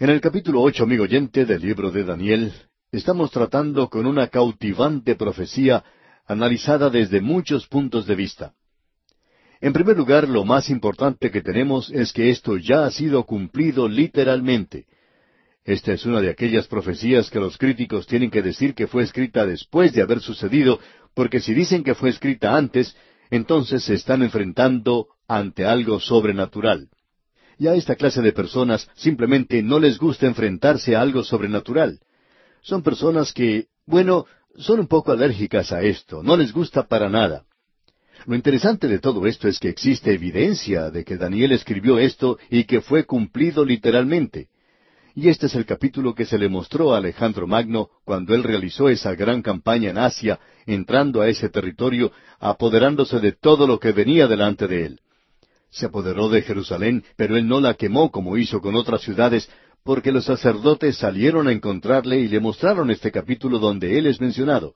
En el capítulo ocho, amigo oyente, del libro de Daniel, estamos tratando con una cautivante profecía analizada desde muchos puntos de vista. En primer lugar, lo más importante que tenemos es que esto ya ha sido cumplido literalmente. Esta es una de aquellas profecías que los críticos tienen que decir que fue escrita después de haber sucedido, porque si dicen que fue escrita antes, entonces se están enfrentando ante algo sobrenatural. Y a esta clase de personas simplemente no les gusta enfrentarse a algo sobrenatural. Son personas que, bueno, son un poco alérgicas a esto, no les gusta para nada. Lo interesante de todo esto es que existe evidencia de que Daniel escribió esto y que fue cumplido literalmente. Y este es el capítulo que se le mostró a Alejandro Magno cuando él realizó esa gran campaña en Asia, entrando a ese territorio, apoderándose de todo lo que venía delante de él. Se apoderó de Jerusalén, pero él no la quemó como hizo con otras ciudades, porque los sacerdotes salieron a encontrarle y le mostraron este capítulo donde él es mencionado.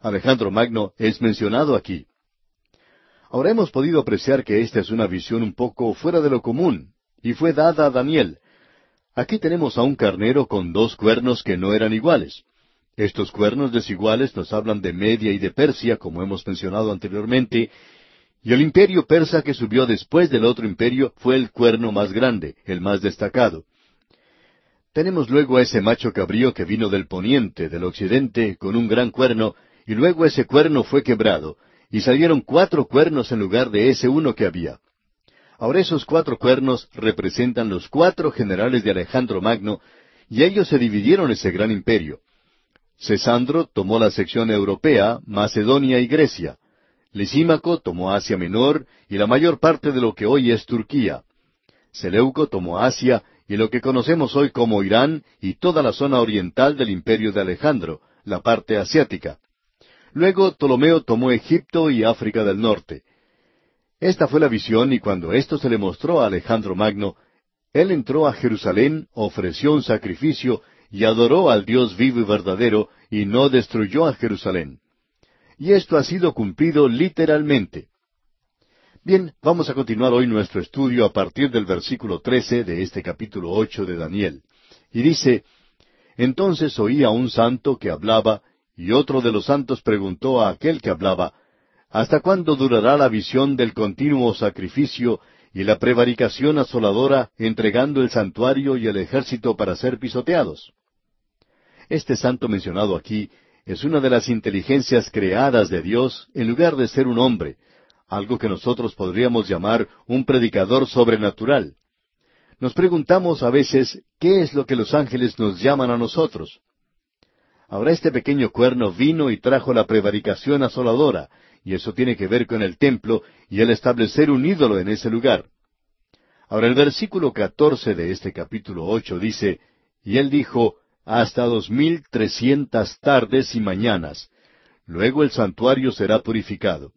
Alejandro Magno es mencionado aquí. Ahora hemos podido apreciar que esta es una visión un poco fuera de lo común, y fue dada a Daniel. Aquí tenemos a un carnero con dos cuernos que no eran iguales. Estos cuernos desiguales nos hablan de Media y de Persia, como hemos mencionado anteriormente, y el imperio persa que subió después del otro imperio fue el cuerno más grande, el más destacado. Tenemos luego a ese macho cabrío que vino del poniente, del occidente, con un gran cuerno, y luego ese cuerno fue quebrado, y salieron cuatro cuernos en lugar de ese uno que había. Ahora esos cuatro cuernos representan los cuatro generales de Alejandro Magno, y ellos se dividieron ese gran imperio. Cesandro tomó la sección europea, Macedonia y Grecia. Lisímaco tomó Asia Menor y la mayor parte de lo que hoy es Turquía. Seleuco tomó Asia y lo que conocemos hoy como Irán y toda la zona oriental del imperio de Alejandro, la parte asiática. Luego Ptolomeo tomó Egipto y África del Norte. Esta fue la visión y cuando esto se le mostró a Alejandro Magno, él entró a Jerusalén, ofreció un sacrificio y adoró al Dios vivo y verdadero y no destruyó a Jerusalén. Y esto ha sido cumplido literalmente. Bien, vamos a continuar hoy nuestro estudio a partir del versículo trece de este capítulo ocho de Daniel. Y dice, Entonces oí a un santo que hablaba, y otro de los santos preguntó a aquel que hablaba, ¿Hasta cuándo durará la visión del continuo sacrificio y la prevaricación asoladora entregando el santuario y el ejército para ser pisoteados? Este santo mencionado aquí es una de las inteligencias creadas de Dios en lugar de ser un hombre, algo que nosotros podríamos llamar un predicador sobrenatural. Nos preguntamos a veces qué es lo que los ángeles nos llaman a nosotros. Ahora este pequeño cuerno vino y trajo la prevaricación asoladora, y eso tiene que ver con el templo y el establecer un ídolo en ese lugar. Ahora el versículo catorce de este capítulo ocho dice, Y él dijo, hasta dos mil trescientas tardes y mañanas. Luego el santuario será purificado.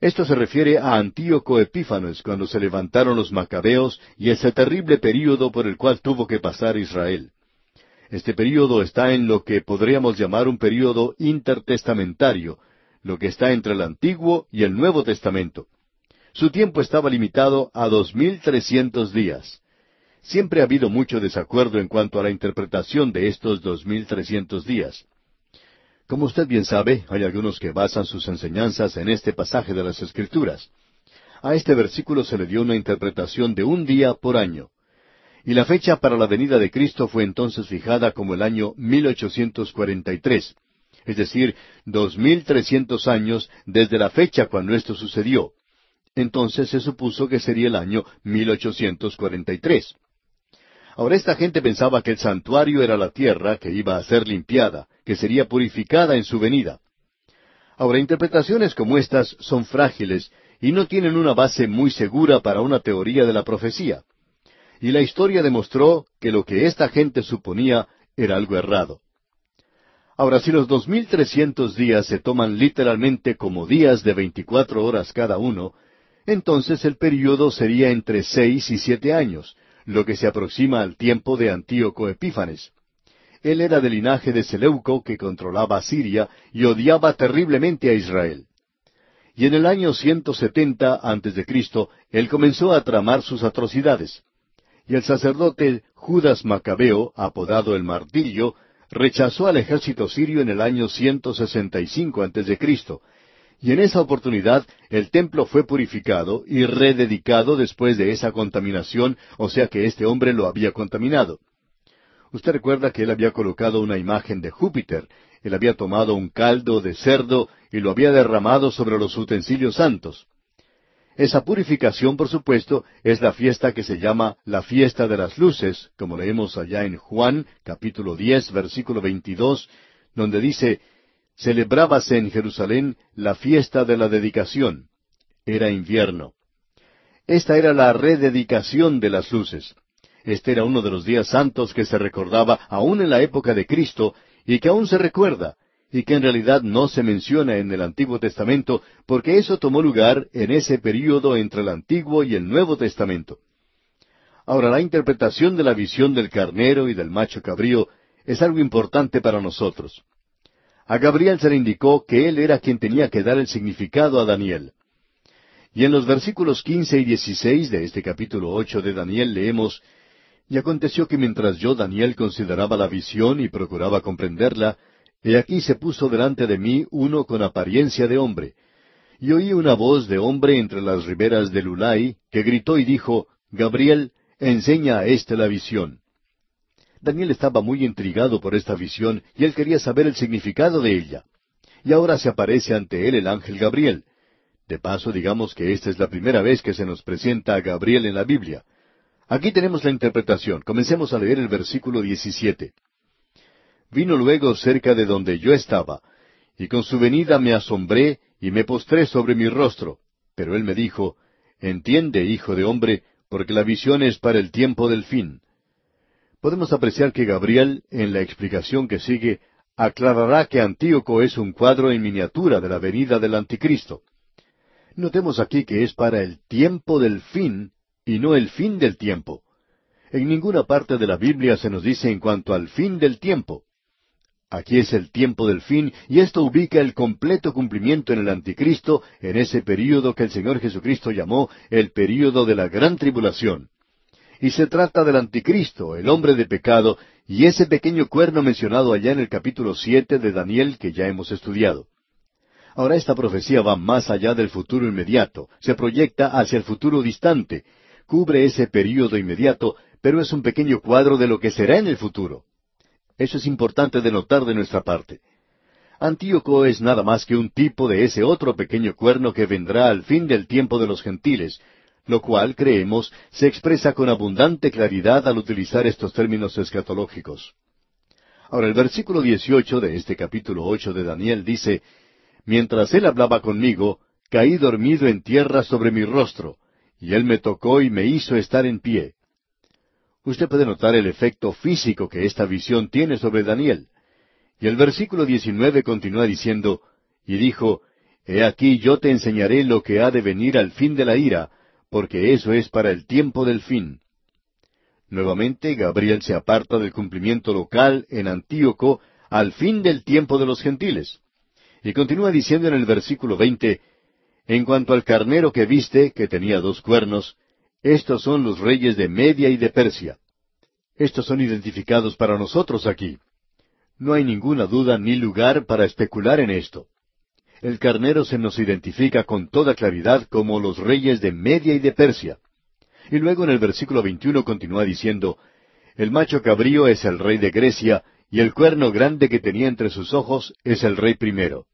Esto se refiere a Antíoco Epífanes cuando se levantaron los macabeos y ese terrible período por el cual tuvo que pasar Israel. Este período está en lo que podríamos llamar un período intertestamentario, lo que está entre el Antiguo y el Nuevo Testamento. Su tiempo estaba limitado a dos mil trescientos días. Siempre ha habido mucho desacuerdo en cuanto a la interpretación de estos dos mil trescientos días. Como usted bien sabe, hay algunos que basan sus enseñanzas en este pasaje de las Escrituras. A este versículo se le dio una interpretación de un día por año. Y la fecha para la venida de Cristo fue entonces fijada como el año 1843, es decir, dos mil trescientos años desde la fecha cuando esto sucedió. Entonces se supuso que sería el año 1843. Ahora esta gente pensaba que el santuario era la tierra que iba a ser limpiada, que sería purificada en su venida. Ahora interpretaciones como estas son frágiles y no tienen una base muy segura para una teoría de la profecía. Y la historia demostró que lo que esta gente suponía era algo errado. Ahora, si los dos mil trescientos días se toman literalmente como días de veinticuatro horas cada uno, entonces el período sería entre seis y siete años, lo que se aproxima al tiempo de Antíoco Epífanes. Él era del linaje de Seleuco que controlaba Siria y odiaba terriblemente a Israel. Y en el año 170 antes de Cristo, él comenzó a tramar sus atrocidades. y el sacerdote Judas Macabeo, apodado el Martillo, rechazó al ejército sirio en el año 165 a.C., y en esa oportunidad el templo fue purificado y rededicado después de esa contaminación, o sea que este hombre lo había contaminado. Usted recuerda que él había colocado una imagen de Júpiter, él había tomado un caldo de cerdo y lo había derramado sobre los utensilios santos. Esa purificación, por supuesto, es la fiesta que se llama la fiesta de las luces, como leemos allá en Juan capítulo 10, versículo 22, donde dice, celebrábase en Jerusalén la fiesta de la dedicación. Era invierno. Esta era la rededicación de las luces. Este era uno de los días santos que se recordaba aún en la época de Cristo y que aún se recuerda, y que en realidad no se menciona en el Antiguo Testamento, porque eso tomó lugar en ese período entre el Antiguo y el Nuevo Testamento. Ahora, la interpretación de la visión del carnero y del macho cabrío es algo importante para nosotros. A Gabriel se le indicó que él era quien tenía que dar el significado a Daniel. Y en los versículos quince y dieciséis de este capítulo ocho de Daniel leemos Y aconteció que mientras yo, Daniel, consideraba la visión y procuraba comprenderla, He aquí se puso delante de mí uno con apariencia de hombre. Y oí una voz de hombre entre las riberas del Ulai, que gritó y dijo, Gabriel, enseña a éste la visión. Daniel estaba muy intrigado por esta visión y él quería saber el significado de ella. Y ahora se aparece ante él el ángel Gabriel. De paso, digamos que esta es la primera vez que se nos presenta a Gabriel en la Biblia. Aquí tenemos la interpretación. Comencemos a leer el versículo 17. Vino luego cerca de donde yo estaba, y con su venida me asombré y me postré sobre mi rostro. Pero él me dijo, Entiende, hijo de hombre, porque la visión es para el tiempo del fin. Podemos apreciar que Gabriel, en la explicación que sigue, aclarará que Antíoco es un cuadro en miniatura de la venida del anticristo. Notemos aquí que es para el tiempo del fin y no el fin del tiempo. En ninguna parte de la Biblia se nos dice en cuanto al fin del tiempo. Aquí es el tiempo del fin y esto ubica el completo cumplimiento en el anticristo en ese período que el Señor Jesucristo llamó el período de la gran tribulación. Y se trata del anticristo, el hombre de pecado, y ese pequeño cuerno mencionado allá en el capítulo siete de Daniel que ya hemos estudiado. Ahora esta profecía va más allá del futuro inmediato, se proyecta hacia el futuro distante, cubre ese período inmediato, pero es un pequeño cuadro de lo que será en el futuro. Eso es importante de notar de nuestra parte. Antíoco es nada más que un tipo de ese otro pequeño cuerno que vendrá al fin del tiempo de los gentiles, lo cual, creemos, se expresa con abundante claridad al utilizar estos términos escatológicos. Ahora el versículo 18 de este capítulo ocho de Daniel dice, Mientras él hablaba conmigo, caí dormido en tierra sobre mi rostro, y él me tocó y me hizo estar en pie. Usted puede notar el efecto físico que esta visión tiene sobre Daniel. Y el versículo 19 continúa diciendo, y dijo, He aquí yo te enseñaré lo que ha de venir al fin de la ira, porque eso es para el tiempo del fin. Nuevamente Gabriel se aparta del cumplimiento local en Antíoco al fin del tiempo de los gentiles. Y continúa diciendo en el versículo 20, En cuanto al carnero que viste, que tenía dos cuernos, estos son los reyes de Media y de Persia. Estos son identificados para nosotros aquí. No hay ninguna duda ni lugar para especular en esto. El carnero se nos identifica con toda claridad como los reyes de Media y de Persia. Y luego en el versículo 21 continúa diciendo, El macho cabrío es el rey de Grecia, y el cuerno grande que tenía entre sus ojos es el rey primero.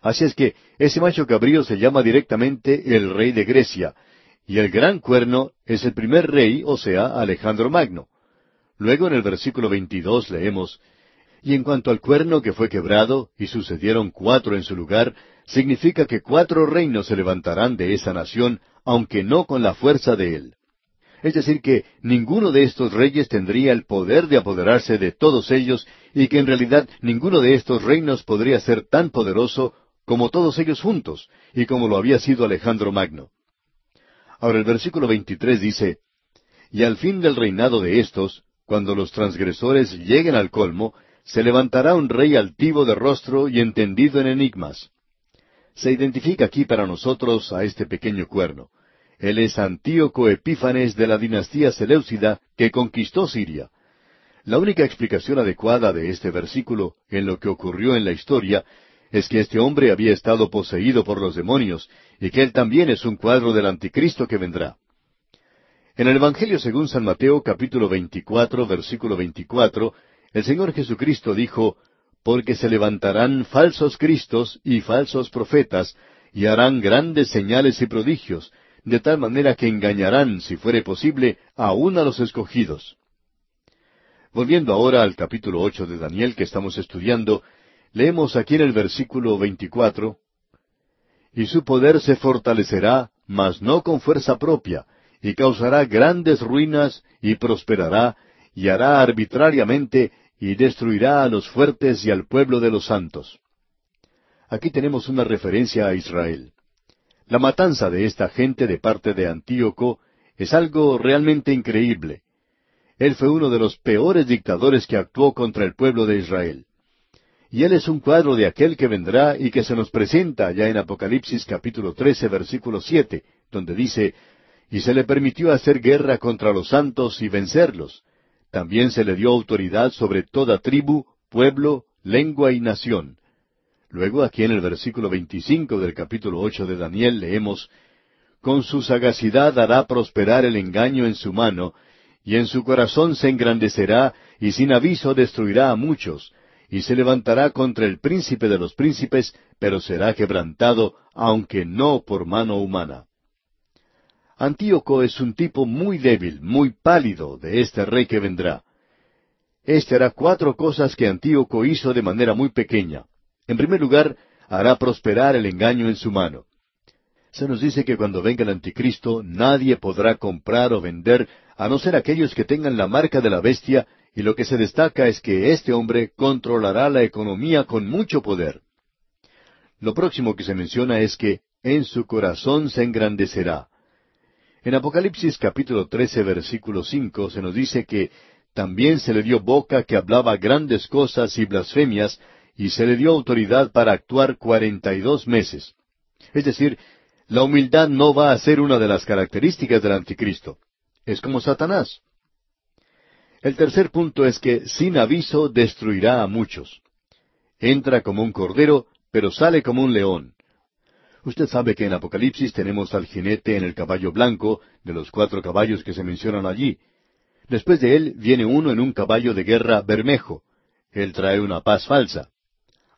Así es que ese macho cabrío se llama directamente el rey de Grecia, y el gran cuerno es el primer rey, o sea, Alejandro Magno. Luego en el versículo 22 leemos, Y en cuanto al cuerno que fue quebrado, y sucedieron cuatro en su lugar, significa que cuatro reinos se levantarán de esa nación, aunque no con la fuerza de él. Es decir, que ninguno de estos reyes tendría el poder de apoderarse de todos ellos y que en realidad ninguno de estos reinos podría ser tan poderoso como todos ellos juntos y como lo había sido Alejandro Magno. Ahora el versículo 23 dice, Y al fin del reinado de estos, cuando los transgresores lleguen al colmo, se levantará un rey altivo de rostro y entendido en enigmas. Se identifica aquí para nosotros a este pequeño cuerno. Él es Antíoco Epífanes de la dinastía Seleucida que conquistó Siria. La única explicación adecuada de este versículo en lo que ocurrió en la historia es que este hombre había estado poseído por los demonios y que él también es un cuadro del anticristo que vendrá. En el Evangelio según San Mateo capítulo 24 versículo 24, el Señor Jesucristo dijo, Porque se levantarán falsos cristos y falsos profetas, y harán grandes señales y prodigios, de tal manera que engañarán, si fuere posible, aún a los escogidos. Volviendo ahora al capítulo ocho de Daniel que estamos estudiando, leemos aquí en el versículo 24, Y su poder se fortalecerá, mas no con fuerza propia, y causará grandes ruinas, y prosperará, y hará arbitrariamente, y destruirá a los fuertes y al pueblo de los santos. Aquí tenemos una referencia a Israel. La matanza de esta gente de parte de Antíoco es algo realmente increíble. Él fue uno de los peores dictadores que actuó contra el pueblo de Israel. Y él es un cuadro de aquel que vendrá y que se nos presenta ya en Apocalipsis capítulo 13 versículo 7, donde dice, y se le permitió hacer guerra contra los santos y vencerlos. También se le dio autoridad sobre toda tribu, pueblo, lengua y nación. Luego aquí en el versículo 25 del capítulo 8 de Daniel leemos, Con su sagacidad hará prosperar el engaño en su mano, y en su corazón se engrandecerá, y sin aviso destruirá a muchos, y se levantará contra el príncipe de los príncipes, pero será quebrantado, aunque no por mano humana. Antíoco es un tipo muy débil, muy pálido de este rey que vendrá. Este hará cuatro cosas que Antíoco hizo de manera muy pequeña. En primer lugar, hará prosperar el engaño en su mano. Se nos dice que cuando venga el anticristo nadie podrá comprar o vender a no ser aquellos que tengan la marca de la bestia, y lo que se destaca es que este hombre controlará la economía con mucho poder. Lo próximo que se menciona es que en su corazón se engrandecerá. En Apocalipsis capítulo 13 versículo 5 se nos dice que también se le dio boca que hablaba grandes cosas y blasfemias, y se le dio autoridad para actuar cuarenta y dos meses. Es decir, la humildad no va a ser una de las características del anticristo. Es como Satanás. El tercer punto es que sin aviso destruirá a muchos. Entra como un cordero, pero sale como un león. Usted sabe que en Apocalipsis tenemos al jinete en el caballo blanco, de los cuatro caballos que se mencionan allí. Después de él viene uno en un caballo de guerra bermejo. Él trae una paz falsa.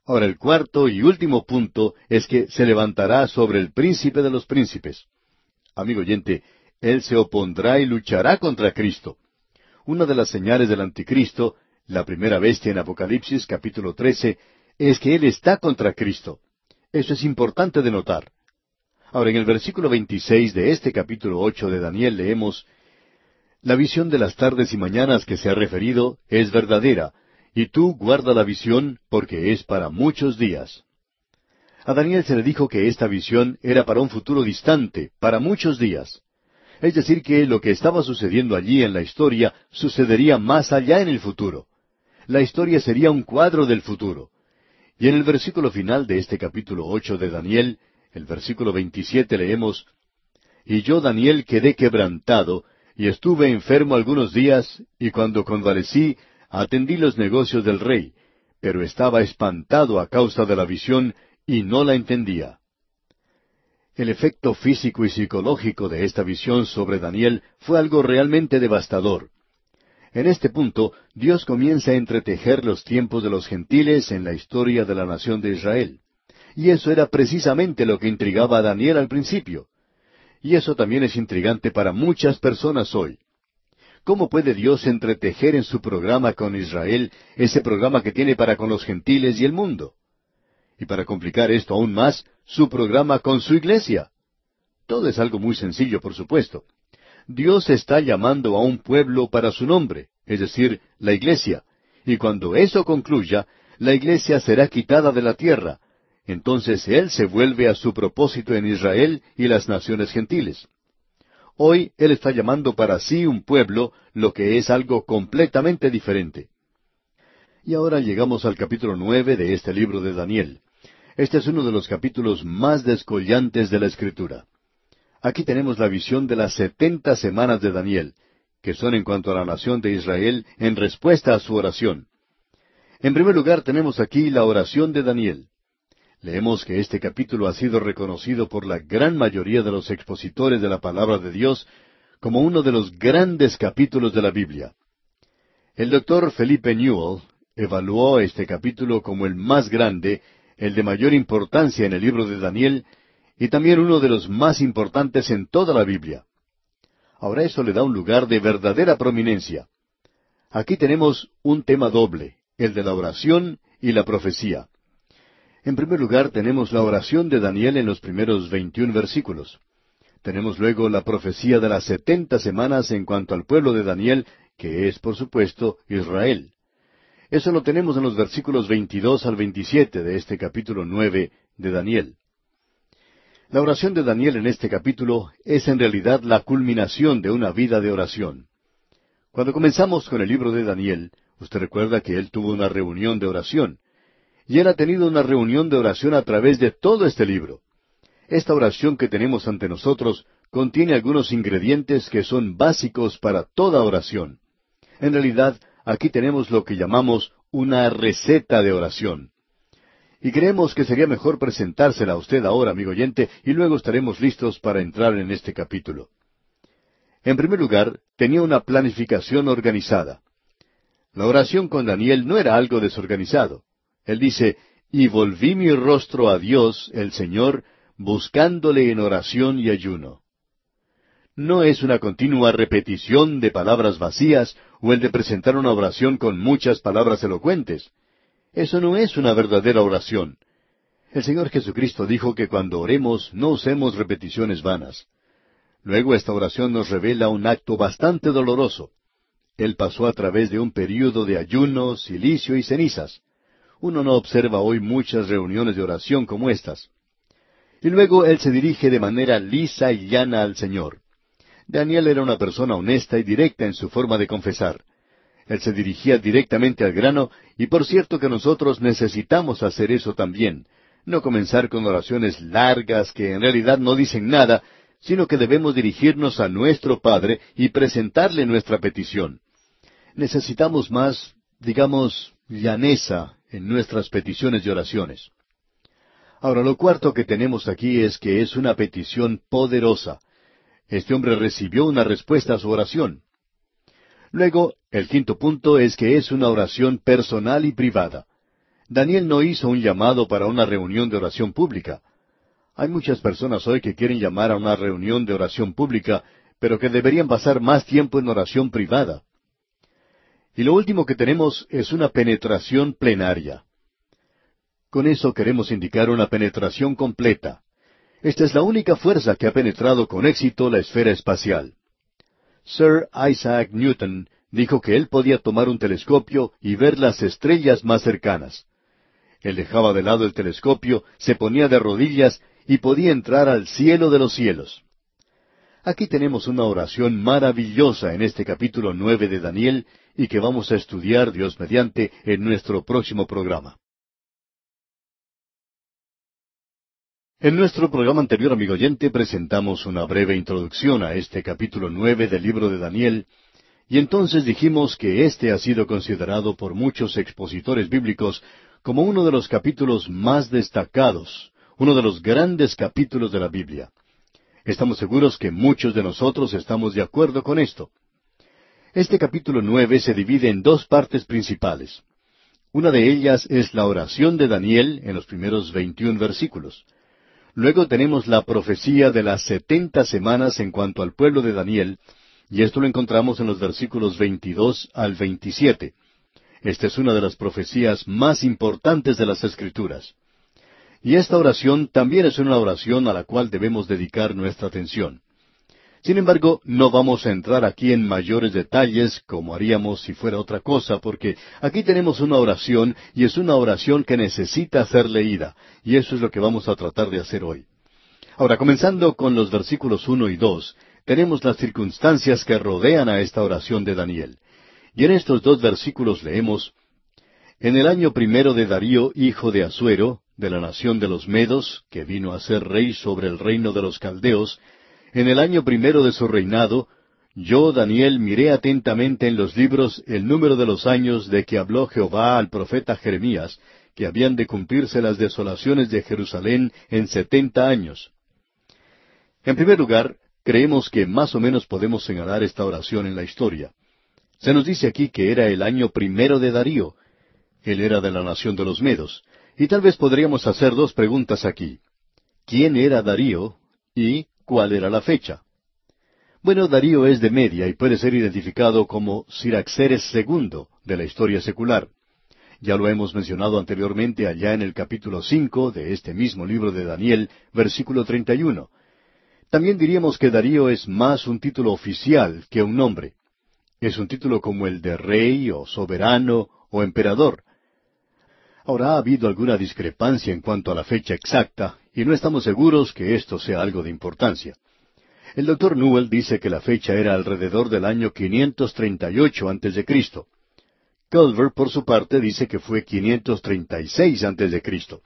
Ahora el cuarto y último punto es que se levantará sobre el príncipe de los príncipes. Amigo oyente, él se opondrá y luchará contra Cristo. Una de las señales del anticristo, la primera bestia en Apocalipsis capítulo 13, es que él está contra Cristo. Eso es importante de notar. Ahora, en el versículo 26 de este capítulo 8 de Daniel leemos, La visión de las tardes y mañanas que se ha referido es verdadera, y tú guarda la visión porque es para muchos días. A Daniel se le dijo que esta visión era para un futuro distante, para muchos días. Es decir, que lo que estaba sucediendo allí en la historia sucedería más allá en el futuro. La historia sería un cuadro del futuro. Y en el versículo final de este capítulo ocho de Daniel, el versículo veintisiete leemos Y yo Daniel quedé quebrantado, y estuve enfermo algunos días, y cuando convalecí, atendí los negocios del rey, pero estaba espantado a causa de la visión y no la entendía. El efecto físico y psicológico de esta visión sobre Daniel fue algo realmente devastador. En este punto, Dios comienza a entretejer los tiempos de los gentiles en la historia de la nación de Israel. Y eso era precisamente lo que intrigaba a Daniel al principio. Y eso también es intrigante para muchas personas hoy. ¿Cómo puede Dios entretejer en su programa con Israel ese programa que tiene para con los gentiles y el mundo? Y para complicar esto aún más, su programa con su iglesia. Todo es algo muy sencillo, por supuesto. Dios está llamando a un pueblo para su nombre, es decir, la iglesia, y cuando eso concluya, la iglesia será quitada de la tierra. Entonces Él se vuelve a su propósito en Israel y las naciones gentiles. Hoy Él está llamando para sí un pueblo, lo que es algo completamente diferente. Y ahora llegamos al capítulo nueve de este libro de Daniel. Este es uno de los capítulos más descollantes de la Escritura. Aquí tenemos la visión de las setenta semanas de Daniel, que son en cuanto a la nación de Israel en respuesta a su oración. En primer lugar tenemos aquí la oración de Daniel. Leemos que este capítulo ha sido reconocido por la gran mayoría de los expositores de la palabra de Dios como uno de los grandes capítulos de la Biblia. El doctor Felipe Newell evaluó este capítulo como el más grande, el de mayor importancia en el libro de Daniel, y también uno de los más importantes en toda la Biblia. Ahora eso le da un lugar de verdadera prominencia. Aquí tenemos un tema doble, el de la oración y la profecía. En primer lugar tenemos la oración de Daniel en los primeros veintiún versículos. Tenemos luego la profecía de las setenta semanas en cuanto al pueblo de Daniel, que es, por supuesto, Israel. Eso lo tenemos en los versículos veintidós al veintisiete de este capítulo nueve de Daniel. La oración de Daniel en este capítulo es en realidad la culminación de una vida de oración. Cuando comenzamos con el libro de Daniel, usted recuerda que él tuvo una reunión de oración, y él ha tenido una reunión de oración a través de todo este libro. Esta oración que tenemos ante nosotros contiene algunos ingredientes que son básicos para toda oración. En realidad, aquí tenemos lo que llamamos una receta de oración. Y creemos que sería mejor presentársela a usted ahora, amigo oyente, y luego estaremos listos para entrar en este capítulo. En primer lugar, tenía una planificación organizada. La oración con Daniel no era algo desorganizado. Él dice, y volví mi rostro a Dios, el Señor, buscándole en oración y ayuno. No es una continua repetición de palabras vacías o el de presentar una oración con muchas palabras elocuentes. Eso no es una verdadera oración. El Señor Jesucristo dijo que cuando oremos no usemos repeticiones vanas. Luego esta oración nos revela un acto bastante doloroso. Él pasó a través de un período de ayuno, silicio y cenizas. Uno no observa hoy muchas reuniones de oración como estas. Y luego él se dirige de manera lisa y llana al Señor. Daniel era una persona honesta y directa en su forma de confesar. Él se dirigía directamente al grano, y por cierto que nosotros necesitamos hacer eso también, no comenzar con oraciones largas que en realidad no dicen nada, sino que debemos dirigirnos a nuestro Padre y presentarle nuestra petición. Necesitamos más, digamos, llaneza en nuestras peticiones y oraciones. Ahora, lo cuarto que tenemos aquí es que es una petición poderosa. Este hombre recibió una respuesta a su oración. Luego, el quinto punto es que es una oración personal y privada. Daniel no hizo un llamado para una reunión de oración pública. Hay muchas personas hoy que quieren llamar a una reunión de oración pública, pero que deberían pasar más tiempo en oración privada. Y lo último que tenemos es una penetración plenaria. Con eso queremos indicar una penetración completa. Esta es la única fuerza que ha penetrado con éxito la esfera espacial. Sir Isaac Newton dijo que él podía tomar un telescopio y ver las estrellas más cercanas. Él dejaba de lado el telescopio, se ponía de rodillas y podía entrar al cielo de los cielos. Aquí tenemos una oración maravillosa en este capítulo nueve de Daniel y que vamos a estudiar Dios mediante en nuestro próximo programa. En nuestro programa anterior, amigo oyente, presentamos una breve introducción a este capítulo nueve del libro de Daniel, y entonces dijimos que este ha sido considerado por muchos expositores bíblicos como uno de los capítulos más destacados, uno de los grandes capítulos de la Biblia. Estamos seguros que muchos de nosotros estamos de acuerdo con esto. Este capítulo nueve se divide en dos partes principales. Una de ellas es la oración de Daniel en los primeros veintiún versículos. Luego tenemos la profecía de las setenta semanas en cuanto al pueblo de Daniel, y esto lo encontramos en los versículos 22 al 27. Esta es una de las profecías más importantes de las Escrituras. Y esta oración también es una oración a la cual debemos dedicar nuestra atención. Sin embargo, no vamos a entrar aquí en mayores detalles como haríamos si fuera otra cosa, porque aquí tenemos una oración y es una oración que necesita ser leída, y eso es lo que vamos a tratar de hacer hoy. Ahora, comenzando con los versículos uno y dos, tenemos las circunstancias que rodean a esta oración de Daniel. Y en estos dos versículos leemos, En el año primero de Darío, hijo de Asuero, de la nación de los Medos, que vino a ser rey sobre el reino de los Caldeos, En el año primero de su reinado, yo, Daniel, miré atentamente en los libros el número de los años de que habló Jehová al profeta Jeremías, que habían de cumplirse las desolaciones de Jerusalén en setenta años. En primer lugar, creemos que más o menos podemos señalar esta oración en la historia. Se nos dice aquí que era el año primero de Darío. Él era de la nación de los Medos. Y tal vez podríamos hacer dos preguntas aquí. ¿Quién era Darío? ¿Y cuál era la fecha? Bueno, Darío es de Media y puede ser identificado como Siraxeres II de la historia secular. Ya lo hemos mencionado anteriormente allá en el capítulo cinco de este mismo libro de Daniel, versículo treinta y uno. También diríamos que Darío es más un título oficial que un nombre. Es un título como el de rey o soberano o emperador. Ahora ha habido alguna discrepancia en cuanto a la fecha exacta, y no estamos seguros que esto sea algo de importancia. El doctor Newell dice que la fecha era alrededor del año 538 antes de Cristo. Culver, por su parte, dice que fue 536 antes de Cristo.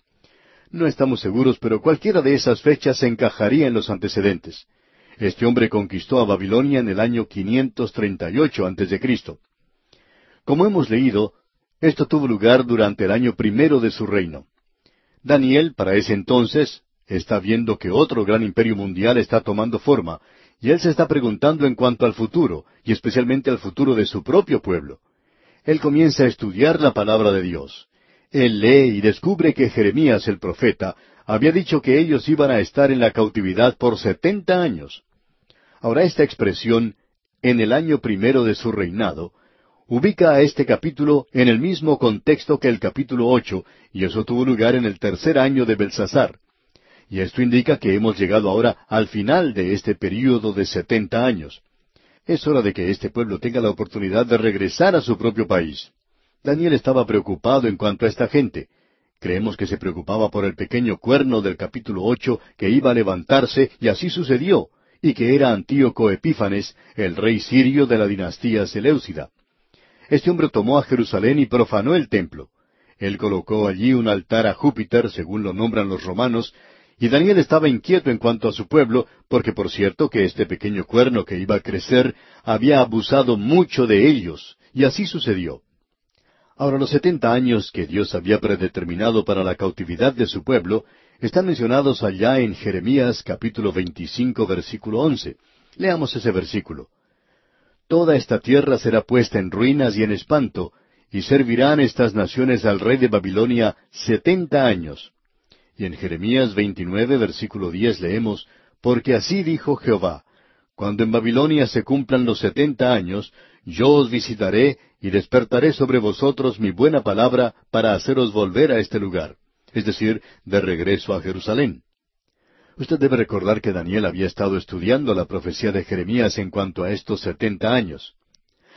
No estamos seguros, pero cualquiera de esas fechas se encajaría en los antecedentes. Este hombre conquistó a Babilonia en el año 538 antes de Cristo. Como hemos leído, esto tuvo lugar durante el año primero de su reino. Daniel, para ese entonces, está viendo que otro gran imperio mundial está tomando forma, y él se está preguntando en cuanto al futuro, y especialmente al futuro de su propio pueblo. Él comienza a estudiar la palabra de Dios. Él lee y descubre que Jeremías el profeta había dicho que ellos iban a estar en la cautividad por setenta años. Ahora esta expresión, en el año primero de su reinado, ubica a este capítulo en el mismo contexto que el capítulo ocho, y eso tuvo lugar en el tercer año de Belsasar. Y esto indica que hemos llegado ahora al final de este período de setenta años. Es hora de que este pueblo tenga la oportunidad de regresar a su propio país. Daniel estaba preocupado en cuanto a esta gente. Creemos que se preocupaba por el pequeño cuerno del capítulo ocho que iba a levantarse, y así sucedió, y que era Antíoco Epífanes, el rey sirio de la dinastía Seleucida. Este hombre tomó a Jerusalén y profanó el templo. Él colocó allí un altar a Júpiter, según lo nombran los romanos, y Daniel estaba inquieto en cuanto a su pueblo, porque por cierto que este pequeño cuerno que iba a crecer había abusado mucho de ellos, y así sucedió. Ahora los setenta años que Dios había predeterminado para la cautividad de su pueblo están mencionados allá en Jeremías capítulo 25 versículo 11. Leamos ese versículo. Toda esta tierra será puesta en ruinas y en espanto, y servirán estas naciones al rey de Babilonia setenta años. Y en Jeremías 29, versículo 10 leemos, Porque así dijo Jehová, Cuando en Babilonia se cumplan los setenta años, yo os visitaré y despertaré sobre vosotros mi buena palabra para haceros volver a este lugar, es decir, de regreso a Jerusalén. Usted debe recordar que Daniel había estado estudiando la profecía de Jeremías en cuanto a estos setenta años.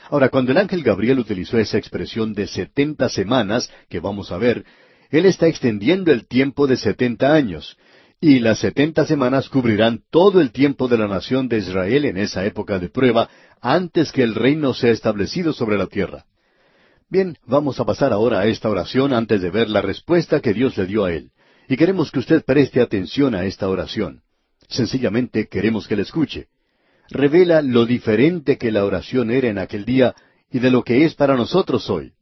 Ahora, cuando el ángel Gabriel utilizó esa expresión de setenta semanas, que vamos a ver, él está extendiendo el tiempo de setenta años, y las setenta semanas cubrirán todo el tiempo de la nación de Israel en esa época de prueba, antes que el reino sea establecido sobre la tierra. Bien, vamos a pasar ahora a esta oración antes de ver la respuesta que Dios le dio a él. Y queremos que usted preste atención a esta oración. Sencillamente queremos que la escuche. Revela lo diferente que la oración era en aquel día y de lo que es para nosotros hoy.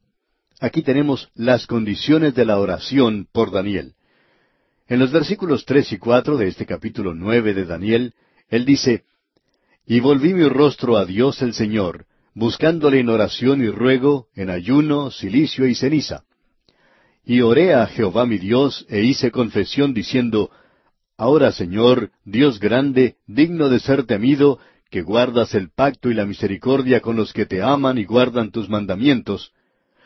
Aquí tenemos las condiciones de la oración por Daniel. En los versículos tres y cuatro de este capítulo nueve de Daniel, él dice, Y volví mi rostro a Dios el Señor, buscándole en oración y ruego, en ayuno, silicio y ceniza. Y oré a Jehová mi Dios, e hice confesión diciendo, Ahora, Señor, Dios grande, digno de ser temido, que guardas el pacto y la misericordia con los que te aman y guardan tus mandamientos,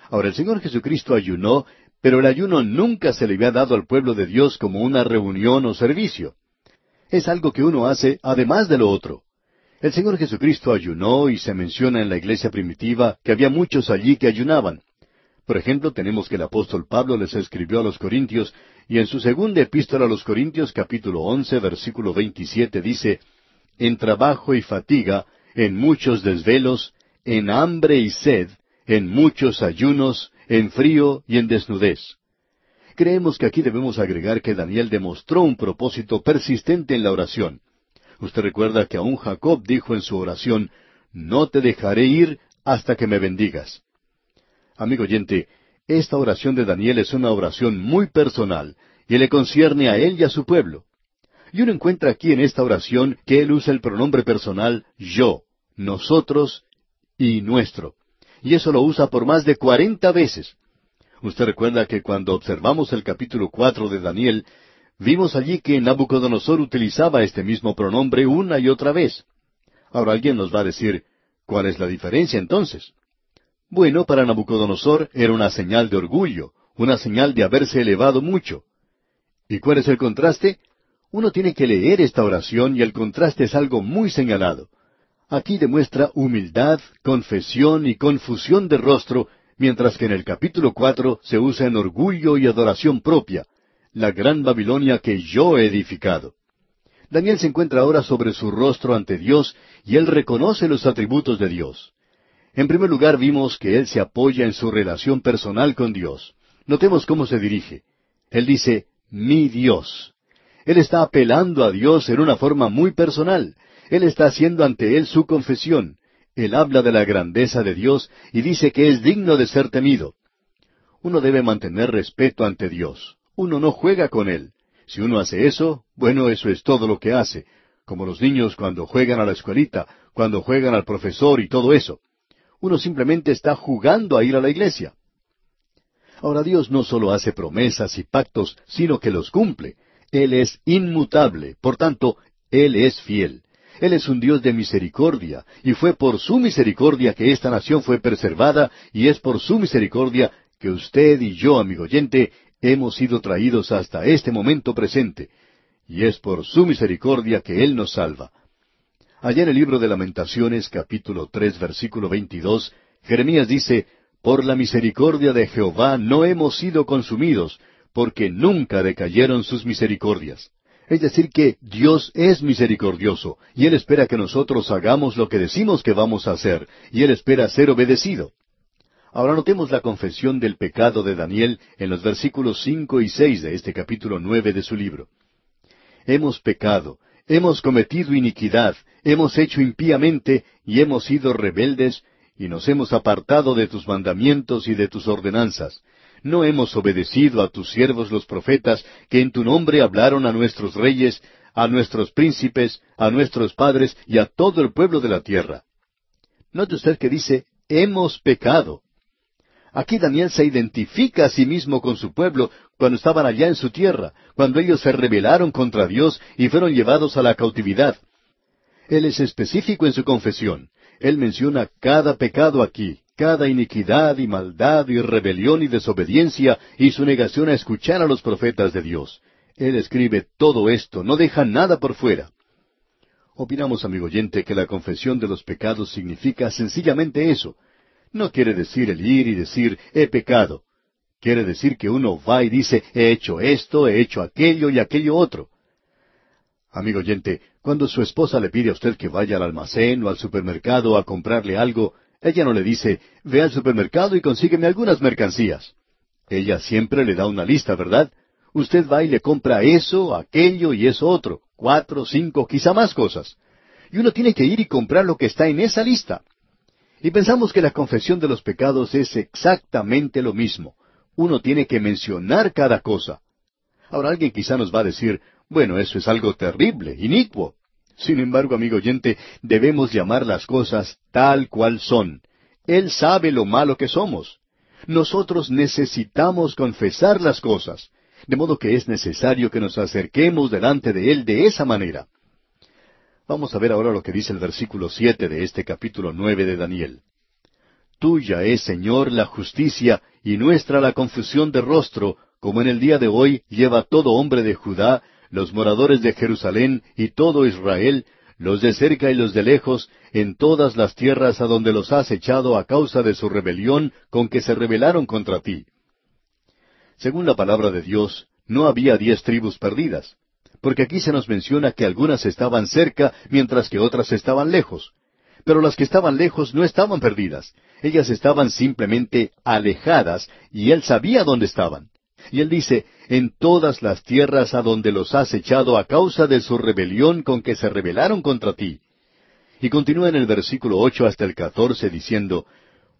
Ahora el Señor Jesucristo ayunó, pero el ayuno nunca se le había dado al pueblo de Dios como una reunión o servicio. Es algo que uno hace además de lo otro. El Señor Jesucristo ayunó y se menciona en la iglesia primitiva que había muchos allí que ayunaban. Por ejemplo, tenemos que el apóstol Pablo les escribió a los Corintios y en su segunda epístola a los Corintios capítulo once versículo veintisiete dice, En trabajo y fatiga, en muchos desvelos, en hambre y sed, en muchos ayunos, en frío y en desnudez. Creemos que aquí debemos agregar que Daniel demostró un propósito persistente en la oración. Usted recuerda que aún Jacob dijo en su oración, No te dejaré ir hasta que me bendigas. Amigo oyente, esta oración de Daniel es una oración muy personal y le concierne a él y a su pueblo. Y uno encuentra aquí en esta oración que él usa el pronombre personal yo, nosotros y nuestro. Y eso lo usa por más de cuarenta veces. Usted recuerda que cuando observamos el capítulo cuatro de Daniel, vimos allí que Nabucodonosor utilizaba este mismo pronombre una y otra vez. Ahora alguien nos va a decir, ¿cuál es la diferencia entonces? Bueno, para Nabucodonosor era una señal de orgullo, una señal de haberse elevado mucho. ¿Y cuál es el contraste? Uno tiene que leer esta oración y el contraste es algo muy señalado. Aquí demuestra humildad, confesión y confusión de rostro mientras que en el capítulo cuatro se usa en orgullo y adoración propia, la gran Babilonia que yo he edificado. Daniel se encuentra ahora sobre su rostro ante Dios y él reconoce los atributos de Dios. En primer lugar vimos que él se apoya en su relación personal con Dios. Notemos cómo se dirige. Él dice, mi Dios. Él está apelando a Dios en una forma muy personal. Él está haciendo ante Él su confesión. Él habla de la grandeza de Dios y dice que es digno de ser temido. Uno debe mantener respeto ante Dios. Uno no juega con Él. Si uno hace eso, bueno, eso es todo lo que hace, como los niños cuando juegan a la escuelita, cuando juegan al profesor y todo eso. Uno simplemente está jugando a ir a la iglesia. Ahora Dios no solo hace promesas y pactos, sino que los cumple. Él es inmutable, por tanto, Él es fiel. Él es un Dios de misericordia, y fue por su misericordia que esta nación fue preservada, y es por su misericordia que usted y yo, amigo oyente, hemos sido traídos hasta este momento presente, y es por su misericordia que Él nos salva. Allá en el libro de Lamentaciones, capítulo tres, versículo veintidós, Jeremías dice, Por la misericordia de Jehová no hemos sido consumidos, porque nunca decayeron sus misericordias. Es decir, que Dios es misericordioso, y Él espera que nosotros hagamos lo que decimos que vamos a hacer, y Él espera ser obedecido. Ahora notemos la confesión del pecado de Daniel en los versículos cinco y seis de este capítulo nueve de su libro. Hemos pecado, hemos cometido iniquidad, hemos hecho impíamente, y hemos sido rebeldes, y nos hemos apartado de tus mandamientos y de tus ordenanzas no hemos obedecido a tus siervos los profetas, que en tu nombre hablaron a nuestros reyes, a nuestros príncipes, a nuestros padres y a todo el pueblo de la tierra. Note usted que dice, hemos pecado. Aquí Daniel se identifica a sí mismo con su pueblo cuando estaban allá en su tierra, cuando ellos se rebelaron contra Dios y fueron llevados a la cautividad. Él es específico en su confesión. Él menciona cada pecado aquí cada iniquidad y maldad y rebelión y desobediencia y su negación a escuchar a los profetas de Dios. Él escribe todo esto, no deja nada por fuera. Opinamos, amigo oyente, que la confesión de los pecados significa sencillamente eso. No quiere decir el ir y decir he pecado. Quiere decir que uno va y dice he hecho esto, he hecho aquello y aquello otro. Amigo oyente, cuando su esposa le pide a usted que vaya al almacén o al supermercado a comprarle algo, ella no le dice, ve al supermercado y consígueme algunas mercancías. Ella siempre le da una lista, ¿verdad? Usted va y le compra eso, aquello y eso otro, cuatro, cinco, quizá más cosas. Y uno tiene que ir y comprar lo que está en esa lista. Y pensamos que la confesión de los pecados es exactamente lo mismo. Uno tiene que mencionar cada cosa. Ahora alguien quizá nos va a decir, bueno, eso es algo terrible, inicuo. Sin embargo, amigo oyente, debemos llamar las cosas tal cual son. Él sabe lo malo que somos. Nosotros necesitamos confesar las cosas, de modo que es necesario que nos acerquemos delante de Él de esa manera. Vamos a ver ahora lo que dice el versículo siete de este capítulo nueve de Daniel. Tuya es, Señor, la justicia y nuestra la confusión de rostro, como en el día de hoy lleva todo hombre de Judá los moradores de Jerusalén y todo Israel, los de cerca y los de lejos, en todas las tierras a donde los has echado a causa de su rebelión con que se rebelaron contra ti. Según la palabra de Dios, no había diez tribus perdidas, porque aquí se nos menciona que algunas estaban cerca mientras que otras estaban lejos. Pero las que estaban lejos no estaban perdidas, ellas estaban simplemente alejadas y él sabía dónde estaban. Y él dice, en todas las tierras a donde los has echado a causa de su rebelión con que se rebelaron contra ti. Y continúa en el versículo ocho hasta el catorce diciendo,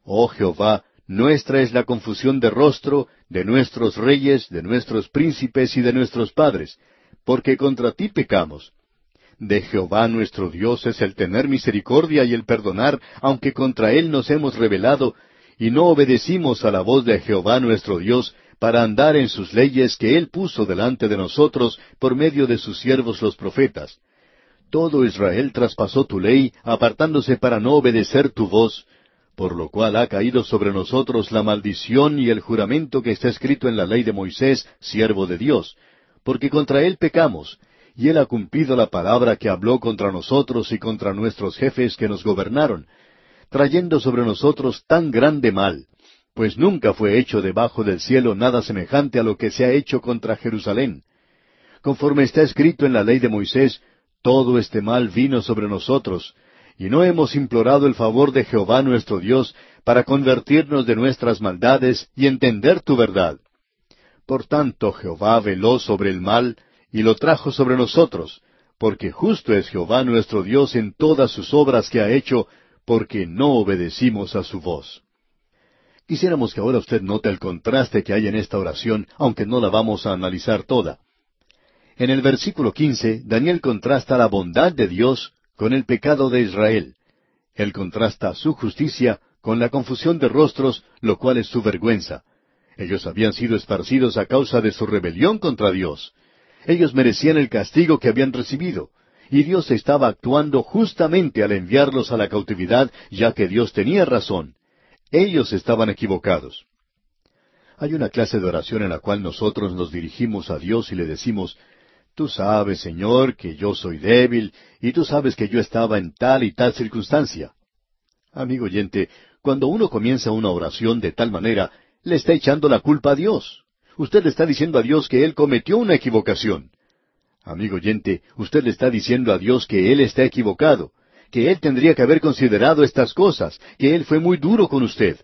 Oh Jehová, nuestra es la confusión de rostro de nuestros reyes, de nuestros príncipes y de nuestros padres, porque contra ti pecamos. De Jehová nuestro Dios es el tener misericordia y el perdonar, aunque contra Él nos hemos rebelado, y no obedecimos a la voz de Jehová nuestro Dios, para andar en sus leyes que Él puso delante de nosotros por medio de sus siervos los profetas. Todo Israel traspasó tu ley, apartándose para no obedecer tu voz, por lo cual ha caído sobre nosotros la maldición y el juramento que está escrito en la ley de Moisés, siervo de Dios, porque contra Él pecamos, y Él ha cumplido la palabra que habló contra nosotros y contra nuestros jefes que nos gobernaron, trayendo sobre nosotros tan grande mal, pues nunca fue hecho debajo del cielo nada semejante a lo que se ha hecho contra Jerusalén. Conforme está escrito en la ley de Moisés, todo este mal vino sobre nosotros, y no hemos implorado el favor de Jehová nuestro Dios para convertirnos de nuestras maldades y entender tu verdad. Por tanto Jehová veló sobre el mal y lo trajo sobre nosotros, porque justo es Jehová nuestro Dios en todas sus obras que ha hecho, porque no obedecimos a su voz. Quisiéramos que ahora usted note el contraste que hay en esta oración, aunque no la vamos a analizar toda. En el versículo quince, Daniel contrasta la bondad de Dios con el pecado de Israel. Él contrasta su justicia con la confusión de rostros, lo cual es su vergüenza. Ellos habían sido esparcidos a causa de su rebelión contra Dios. Ellos merecían el castigo que habían recibido, y Dios estaba actuando justamente al enviarlos a la cautividad, ya que Dios tenía razón. Ellos estaban equivocados. Hay una clase de oración en la cual nosotros nos dirigimos a Dios y le decimos, Tú sabes, Señor, que yo soy débil, y tú sabes que yo estaba en tal y tal circunstancia. Amigo oyente, cuando uno comienza una oración de tal manera, le está echando la culpa a Dios. Usted le está diciendo a Dios que Él cometió una equivocación. Amigo oyente, usted le está diciendo a Dios que Él está equivocado que Él tendría que haber considerado estas cosas, que Él fue muy duro con usted.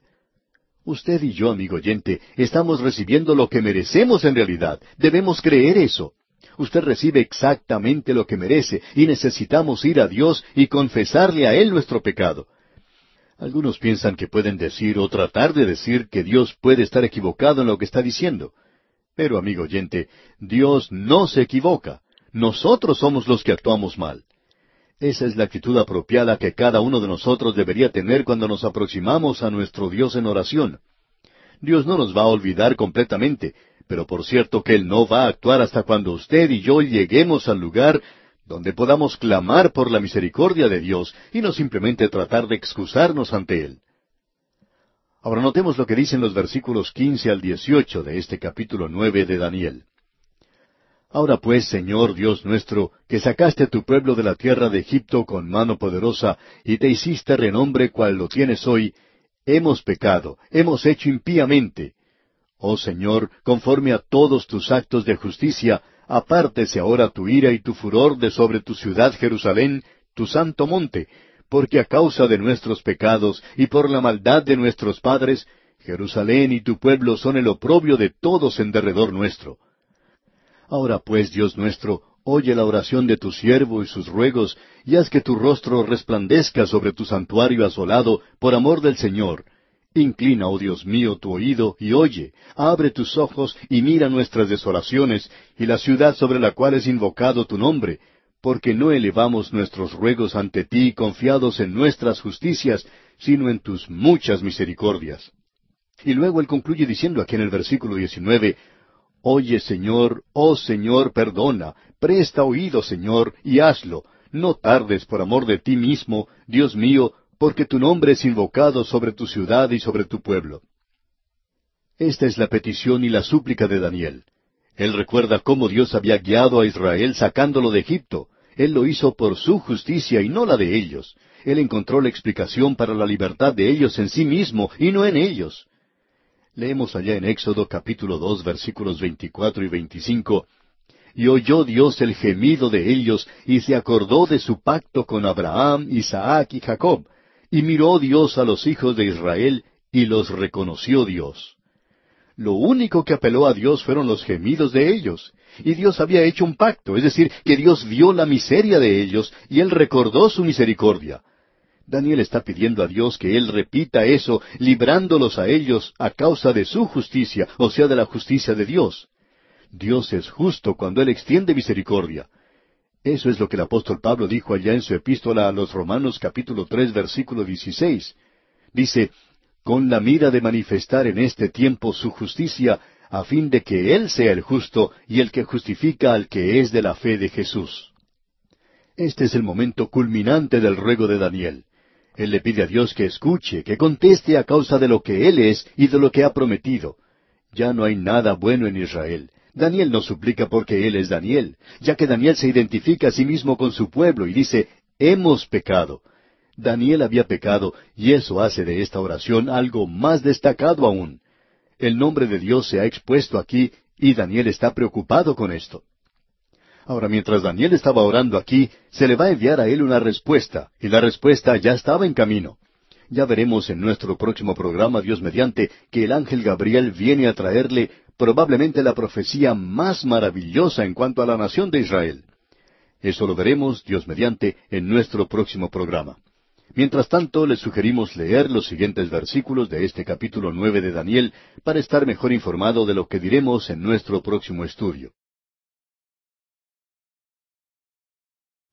Usted y yo, amigo oyente, estamos recibiendo lo que merecemos en realidad. Debemos creer eso. Usted recibe exactamente lo que merece y necesitamos ir a Dios y confesarle a Él nuestro pecado. Algunos piensan que pueden decir o tratar de decir que Dios puede estar equivocado en lo que está diciendo. Pero, amigo oyente, Dios no se equivoca. Nosotros somos los que actuamos mal. Esa es la actitud apropiada que cada uno de nosotros debería tener cuando nos aproximamos a nuestro Dios en oración. Dios no nos va a olvidar completamente, pero por cierto que Él no va a actuar hasta cuando usted y yo lleguemos al lugar donde podamos clamar por la misericordia de Dios y no simplemente tratar de excusarnos ante Él. Ahora notemos lo que dicen los versículos quince al dieciocho de este capítulo nueve de Daniel. Ahora pues, Señor Dios nuestro, que sacaste a tu pueblo de la tierra de Egipto con mano poderosa, y te hiciste renombre cual lo tienes hoy, hemos pecado, hemos hecho impíamente. Oh Señor, conforme a todos tus actos de justicia, apártese ahora tu ira y tu furor de sobre tu ciudad Jerusalén, tu santo monte, porque a causa de nuestros pecados y por la maldad de nuestros padres, Jerusalén y tu pueblo son el oprobio de todos en derredor nuestro. Ahora pues, Dios nuestro, oye la oración de tu siervo y sus ruegos, y haz que tu rostro resplandezca sobre tu santuario asolado, por amor del Señor. Inclina, oh Dios mío, tu oído, y oye, abre tus ojos, y mira nuestras desolaciones, y la ciudad sobre la cual es invocado tu nombre, porque no elevamos nuestros ruegos ante ti confiados en nuestras justicias, sino en tus muchas misericordias. Y luego él concluye diciendo aquí en el versículo 19, Oye, Señor, oh Señor, perdona, presta oído, Señor, y hazlo. No tardes por amor de ti mismo, Dios mío, porque tu nombre es invocado sobre tu ciudad y sobre tu pueblo. Esta es la petición y la súplica de Daniel. Él recuerda cómo Dios había guiado a Israel sacándolo de Egipto. Él lo hizo por su justicia y no la de ellos. Él encontró la explicación para la libertad de ellos en sí mismo y no en ellos. Leemos allá en Éxodo capítulo dos versículos veinticuatro y veinticinco. Y oyó Dios el gemido de ellos, y se acordó de su pacto con Abraham, Isaac y Jacob. Y miró Dios a los hijos de Israel, y los reconoció Dios. lo único que apeló a Dios fueron los gemidos de ellos. Y Dios había hecho un pacto, es decir, que Dios vio la miseria de ellos y Él recordó su misericordia. Daniel está pidiendo a Dios que Él repita eso, librándolos a ellos a causa de su justicia, o sea, de la justicia de Dios. Dios es justo cuando Él extiende misericordia. Eso es lo que el apóstol Pablo dijo allá en su epístola a los Romanos capítulo tres versículo dieciséis. Dice, con la mira de manifestar en este tiempo su justicia, a fin de que Él sea el justo y el que justifica al que es de la fe de Jesús. Este es el momento culminante del ruego de Daniel. Él le pide a Dios que escuche, que conteste a causa de lo que Él es y de lo que ha prometido. Ya no hay nada bueno en Israel. Daniel no suplica porque Él es Daniel, ya que Daniel se identifica a sí mismo con su pueblo y dice, hemos pecado. Daniel había pecado y eso hace de esta oración algo más destacado aún. El nombre de Dios se ha expuesto aquí y Daniel está preocupado con esto. Ahora, mientras Daniel estaba orando aquí, se le va a enviar a él una respuesta, y la respuesta ya estaba en camino. Ya veremos en nuestro próximo programa, Dios mediante, que el ángel Gabriel viene a traerle probablemente la profecía más maravillosa en cuanto a la nación de Israel. Eso lo veremos, Dios mediante, en nuestro próximo programa. Mientras tanto, les sugerimos leer los siguientes versículos de este capítulo nueve de Daniel para estar mejor informado de lo que diremos en nuestro próximo estudio.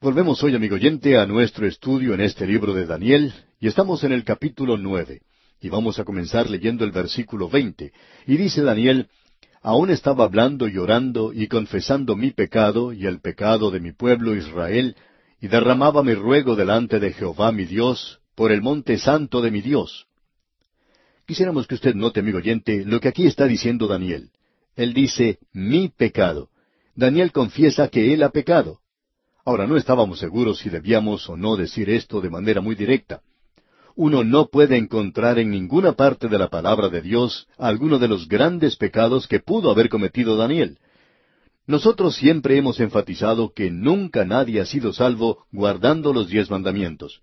Volvemos hoy, amigo oyente, a nuestro estudio en este libro de Daniel, y estamos en el capítulo nueve, y vamos a comenzar leyendo el versículo veinte, y dice Daniel, Aún estaba hablando y orando y confesando mi pecado y el pecado de mi pueblo Israel, y derramaba mi ruego delante de Jehová mi Dios, por el monte santo de mi Dios. Quisiéramos que usted note, amigo oyente, lo que aquí está diciendo Daniel. Él dice, mi pecado. Daniel confiesa que él ha pecado. Ahora, no estábamos seguros si debíamos o no decir esto de manera muy directa. Uno no puede encontrar en ninguna parte de la palabra de Dios alguno de los grandes pecados que pudo haber cometido Daniel. Nosotros siempre hemos enfatizado que nunca nadie ha sido salvo guardando los diez mandamientos.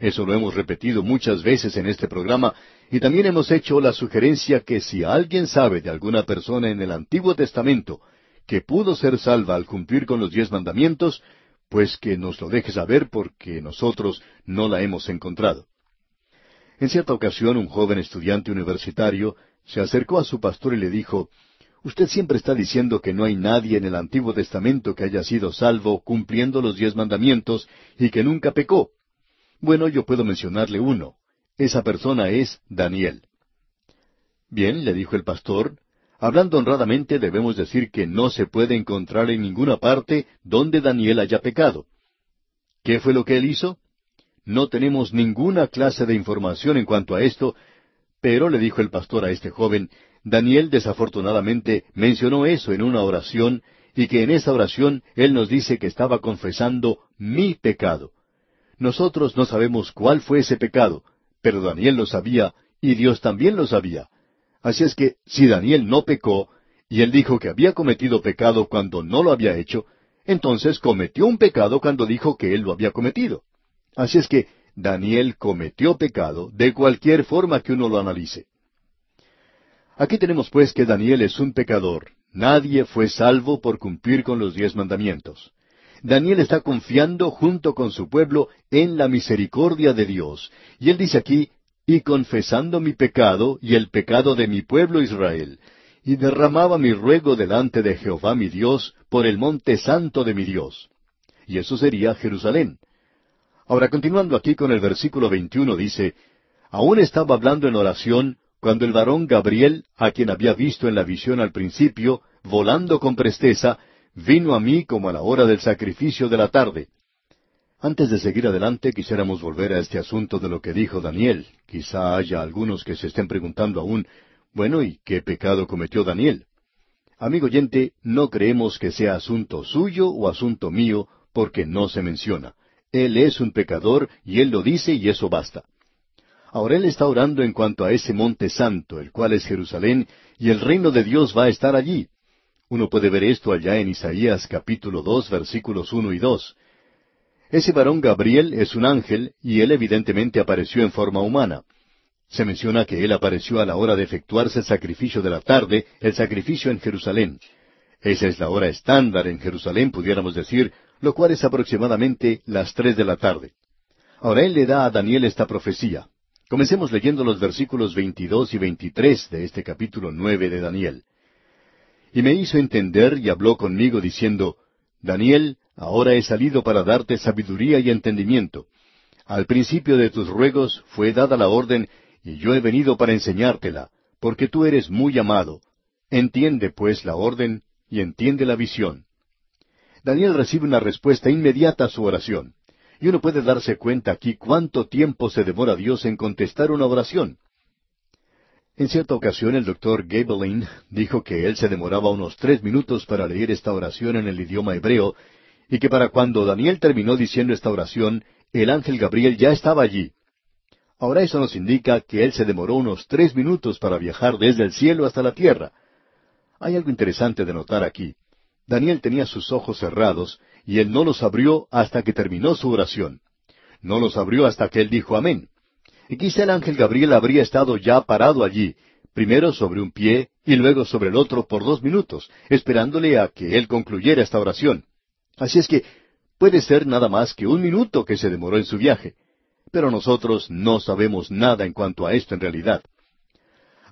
Eso lo hemos repetido muchas veces en este programa y también hemos hecho la sugerencia que si alguien sabe de alguna persona en el Antiguo Testamento que pudo ser salva al cumplir con los diez mandamientos, pues que nos lo deje saber porque nosotros no la hemos encontrado. En cierta ocasión un joven estudiante universitario se acercó a su pastor y le dijo, Usted siempre está diciendo que no hay nadie en el Antiguo Testamento que haya sido salvo cumpliendo los diez mandamientos y que nunca pecó. Bueno, yo puedo mencionarle uno. Esa persona es Daniel. Bien, le dijo el pastor, Hablando honradamente, debemos decir que no se puede encontrar en ninguna parte donde Daniel haya pecado. ¿Qué fue lo que él hizo? No tenemos ninguna clase de información en cuanto a esto, pero le dijo el pastor a este joven, Daniel desafortunadamente mencionó eso en una oración y que en esa oración él nos dice que estaba confesando mi pecado. Nosotros no sabemos cuál fue ese pecado, pero Daniel lo sabía y Dios también lo sabía. Así es que si Daniel no pecó, y él dijo que había cometido pecado cuando no lo había hecho, entonces cometió un pecado cuando dijo que él lo había cometido. Así es que Daniel cometió pecado de cualquier forma que uno lo analice. Aquí tenemos pues que Daniel es un pecador. Nadie fue salvo por cumplir con los diez mandamientos. Daniel está confiando junto con su pueblo en la misericordia de Dios. Y él dice aquí, y confesando mi pecado y el pecado de mi pueblo Israel, y derramaba mi ruego delante de Jehová mi Dios por el monte santo de mi Dios. Y eso sería Jerusalén. Ahora, continuando aquí con el versículo 21, dice, Aún estaba hablando en oración cuando el varón Gabriel, a quien había visto en la visión al principio, volando con presteza, vino a mí como a la hora del sacrificio de la tarde, antes de seguir adelante, quisiéramos volver a este asunto de lo que dijo Daniel. Quizá haya algunos que se estén preguntando aún, bueno, ¿y qué pecado cometió Daniel? Amigo oyente, no creemos que sea asunto suyo o asunto mío, porque no se menciona. Él es un pecador y él lo dice y eso basta. Ahora él está orando en cuanto a ese monte santo, el cual es Jerusalén, y el reino de Dios va a estar allí. Uno puede ver esto allá en Isaías capítulo dos versículos uno y dos. Ese varón Gabriel es un ángel y él evidentemente apareció en forma humana. Se menciona que él apareció a la hora de efectuarse el sacrificio de la tarde, el sacrificio en Jerusalén. Esa es la hora estándar en Jerusalén, pudiéramos decir, lo cual es aproximadamente las tres de la tarde. Ahora él le da a Daniel esta profecía. Comencemos leyendo los versículos 22 y 23 de este capítulo nueve de Daniel. Y me hizo entender y habló conmigo diciendo, Daniel, ahora he salido para darte sabiduría y entendimiento. Al principio de tus ruegos fue dada la orden y yo he venido para enseñártela, porque tú eres muy amado. Entiende, pues, la orden y entiende la visión. Daniel recibe una respuesta inmediata a su oración. Y uno puede darse cuenta aquí cuánto tiempo se demora Dios en contestar una oración. En cierta ocasión el doctor Gabelin dijo que él se demoraba unos tres minutos para leer esta oración en el idioma hebreo, y que para cuando Daniel terminó diciendo esta oración, el ángel Gabriel ya estaba allí. Ahora eso nos indica que él se demoró unos tres minutos para viajar desde el cielo hasta la tierra. Hay algo interesante de notar aquí. Daniel tenía sus ojos cerrados y él no los abrió hasta que terminó su oración. No los abrió hasta que él dijo amén. Y quizá el ángel Gabriel habría estado ya parado allí, primero sobre un pie y luego sobre el otro por dos minutos, esperándole a que él concluyera esta oración. Así es que puede ser nada más que un minuto que se demoró en su viaje. Pero nosotros no sabemos nada en cuanto a esto en realidad.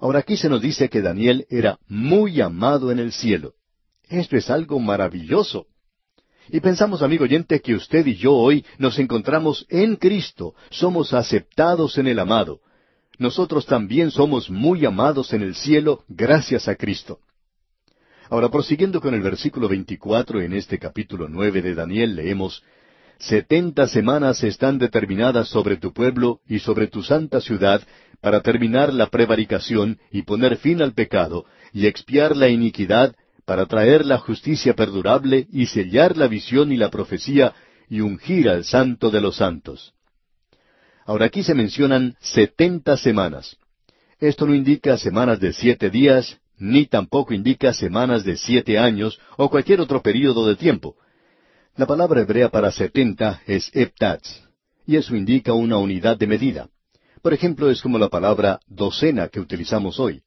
Ahora aquí se nos dice que Daniel era muy amado en el cielo. Esto es algo maravilloso. Y pensamos, amigo oyente, que usted y yo hoy nos encontramos en Cristo, somos aceptados en el amado. Nosotros también somos muy amados en el cielo gracias a Cristo. Ahora, prosiguiendo con el versículo 24 en este capítulo nueve de Daniel, leemos, Setenta semanas están determinadas sobre tu pueblo y sobre tu santa ciudad para terminar la prevaricación y poner fin al pecado y expiar la iniquidad para traer la justicia perdurable y sellar la visión y la profecía y ungir al santo de los santos. Ahora aquí se mencionan setenta semanas. Esto no indica semanas de siete días, ni tampoco indica semanas de siete años o cualquier otro período de tiempo. La palabra hebrea para setenta es heptatz, y eso indica una unidad de medida. Por ejemplo, es como la palabra docena que utilizamos hoy.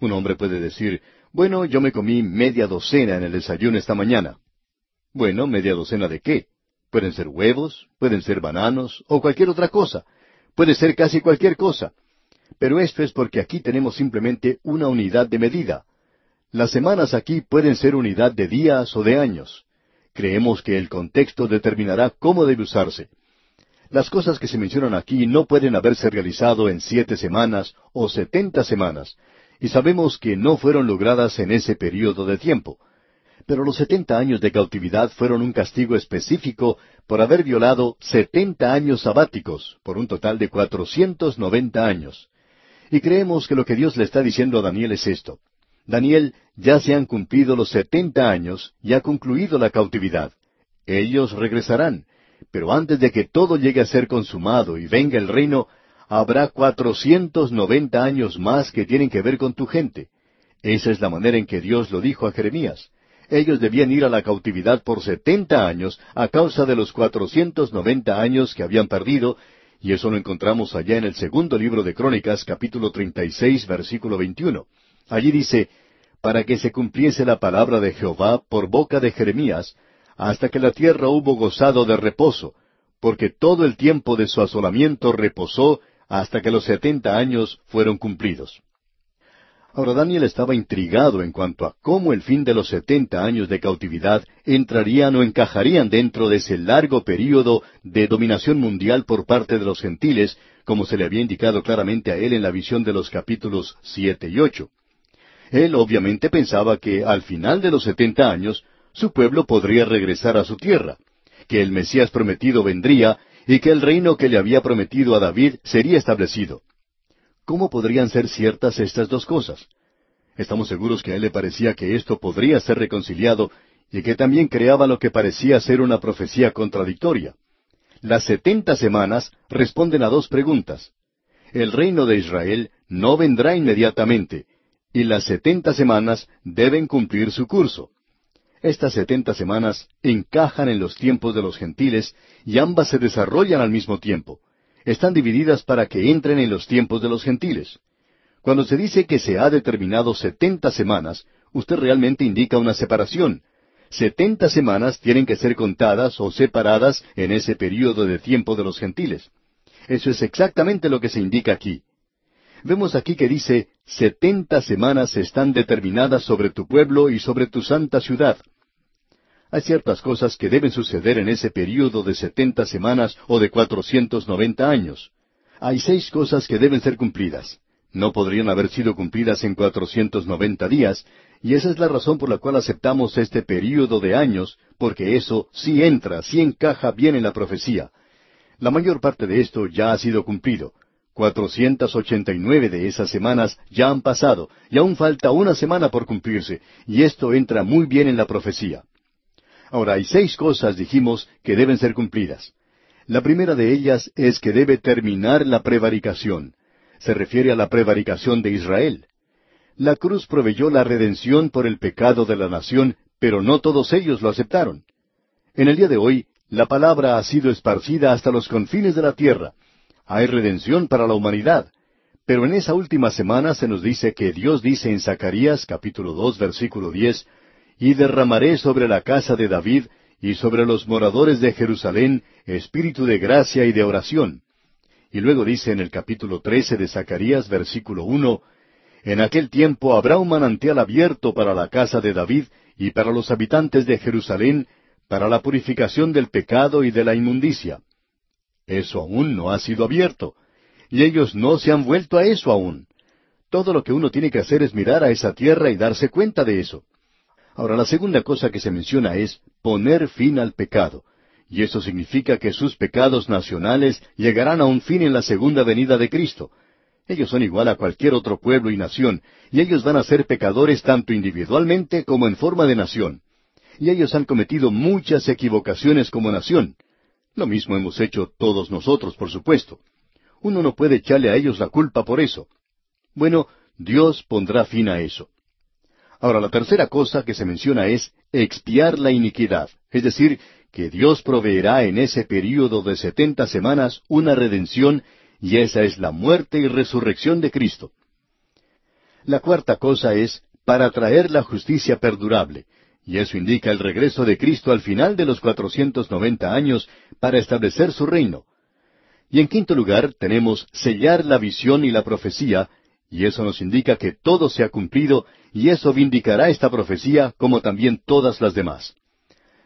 Un hombre puede decir, bueno, yo me comí media docena en el desayuno esta mañana. Bueno, media docena de qué? Pueden ser huevos, pueden ser bananos o cualquier otra cosa. Puede ser casi cualquier cosa. Pero esto es porque aquí tenemos simplemente una unidad de medida. Las semanas aquí pueden ser unidad de días o de años. Creemos que el contexto determinará cómo debe usarse. Las cosas que se mencionan aquí no pueden haberse realizado en siete semanas o setenta semanas, y sabemos que no fueron logradas en ese período de tiempo. Pero los setenta años de cautividad fueron un castigo específico por haber violado setenta años sabáticos, por un total de cuatrocientos noventa años. Y creemos que lo que Dios le está diciendo a Daniel es esto. Daniel, ya se han cumplido los setenta años y ha concluido la cautividad. Ellos regresarán, pero antes de que todo llegue a ser consumado y venga el reino, habrá cuatrocientos noventa años más que tienen que ver con tu gente. Esa es la manera en que Dios lo dijo a Jeremías. Ellos debían ir a la cautividad por setenta años a causa de los cuatrocientos noventa años que habían perdido, y eso lo encontramos allá en el segundo libro de Crónicas, capítulo treinta y seis, versículo veintiuno. Allí dice, para que se cumpliese la palabra de Jehová por boca de Jeremías, hasta que la tierra hubo gozado de reposo, porque todo el tiempo de su asolamiento reposó hasta que los setenta años fueron cumplidos. Ahora Daniel estaba intrigado en cuanto a cómo el fin de los setenta años de cautividad entrarían o encajarían dentro de ese largo período de dominación mundial por parte de los gentiles, como se le había indicado claramente a él en la visión de los capítulos siete y ocho. Él obviamente pensaba que al final de los setenta años su pueblo podría regresar a su tierra, que el Mesías prometido vendría y que el reino que le había prometido a David sería establecido. ¿Cómo podrían ser ciertas estas dos cosas? Estamos seguros que a él le parecía que esto podría ser reconciliado y que también creaba lo que parecía ser una profecía contradictoria. Las setenta semanas responden a dos preguntas. El reino de Israel no vendrá inmediatamente, y las setenta semanas deben cumplir su curso. Estas setenta semanas encajan en los tiempos de los gentiles y ambas se desarrollan al mismo tiempo. Están divididas para que entren en los tiempos de los gentiles. Cuando se dice que se ha determinado setenta semanas, usted realmente indica una separación. Setenta semanas tienen que ser contadas o separadas en ese período de tiempo de los gentiles. Eso es exactamente lo que se indica aquí. Vemos aquí que dice, setenta semanas están determinadas sobre tu pueblo y sobre tu santa ciudad. Hay ciertas cosas que deben suceder en ese período de setenta semanas o de cuatrocientos noventa años. Hay seis cosas que deben ser cumplidas. No podrían haber sido cumplidas en cuatrocientos noventa días, y esa es la razón por la cual aceptamos este período de años, porque eso sí entra, sí encaja bien en la profecía. La mayor parte de esto ya ha sido cumplido. Cuatrocientas ochenta y nueve de esas semanas ya han pasado, y aún falta una semana por cumplirse, y esto entra muy bien en la profecía. Ahora, hay seis cosas, dijimos, que deben ser cumplidas. La primera de ellas es que debe terminar la prevaricación. Se refiere a la prevaricación de Israel. La cruz proveyó la redención por el pecado de la nación, pero no todos ellos lo aceptaron. En el día de hoy, la palabra ha sido esparcida hasta los confines de la tierra. Hay redención para la humanidad. Pero en esa última semana se nos dice que Dios dice en Zacarías capítulo dos versículo diez y derramaré sobre la casa de David y sobre los moradores de Jerusalén espíritu de gracia y de oración. Y luego dice en el capítulo trece de Zacarías, versículo uno, En aquel tiempo habrá un manantial abierto para la casa de David y para los habitantes de Jerusalén, para la purificación del pecado y de la inmundicia. Eso aún no ha sido abierto, y ellos no se han vuelto a eso aún. Todo lo que uno tiene que hacer es mirar a esa tierra y darse cuenta de eso. Ahora, la segunda cosa que se menciona es poner fin al pecado. Y eso significa que sus pecados nacionales llegarán a un fin en la segunda venida de Cristo. Ellos son igual a cualquier otro pueblo y nación, y ellos van a ser pecadores tanto individualmente como en forma de nación. Y ellos han cometido muchas equivocaciones como nación. Lo mismo hemos hecho todos nosotros, por supuesto. Uno no puede echarle a ellos la culpa por eso. Bueno, Dios pondrá fin a eso. Ahora, la tercera cosa que se menciona es expiar la iniquidad, es decir, que Dios proveerá en ese período de setenta semanas una redención, y esa es la muerte y resurrección de Cristo. La cuarta cosa es para traer la justicia perdurable, y eso indica el regreso de Cristo al final de los cuatrocientos noventa años para establecer su reino. Y en quinto lugar tenemos sellar la visión y la profecía, y eso nos indica que todo se ha cumplido y eso vindicará esta profecía como también todas las demás.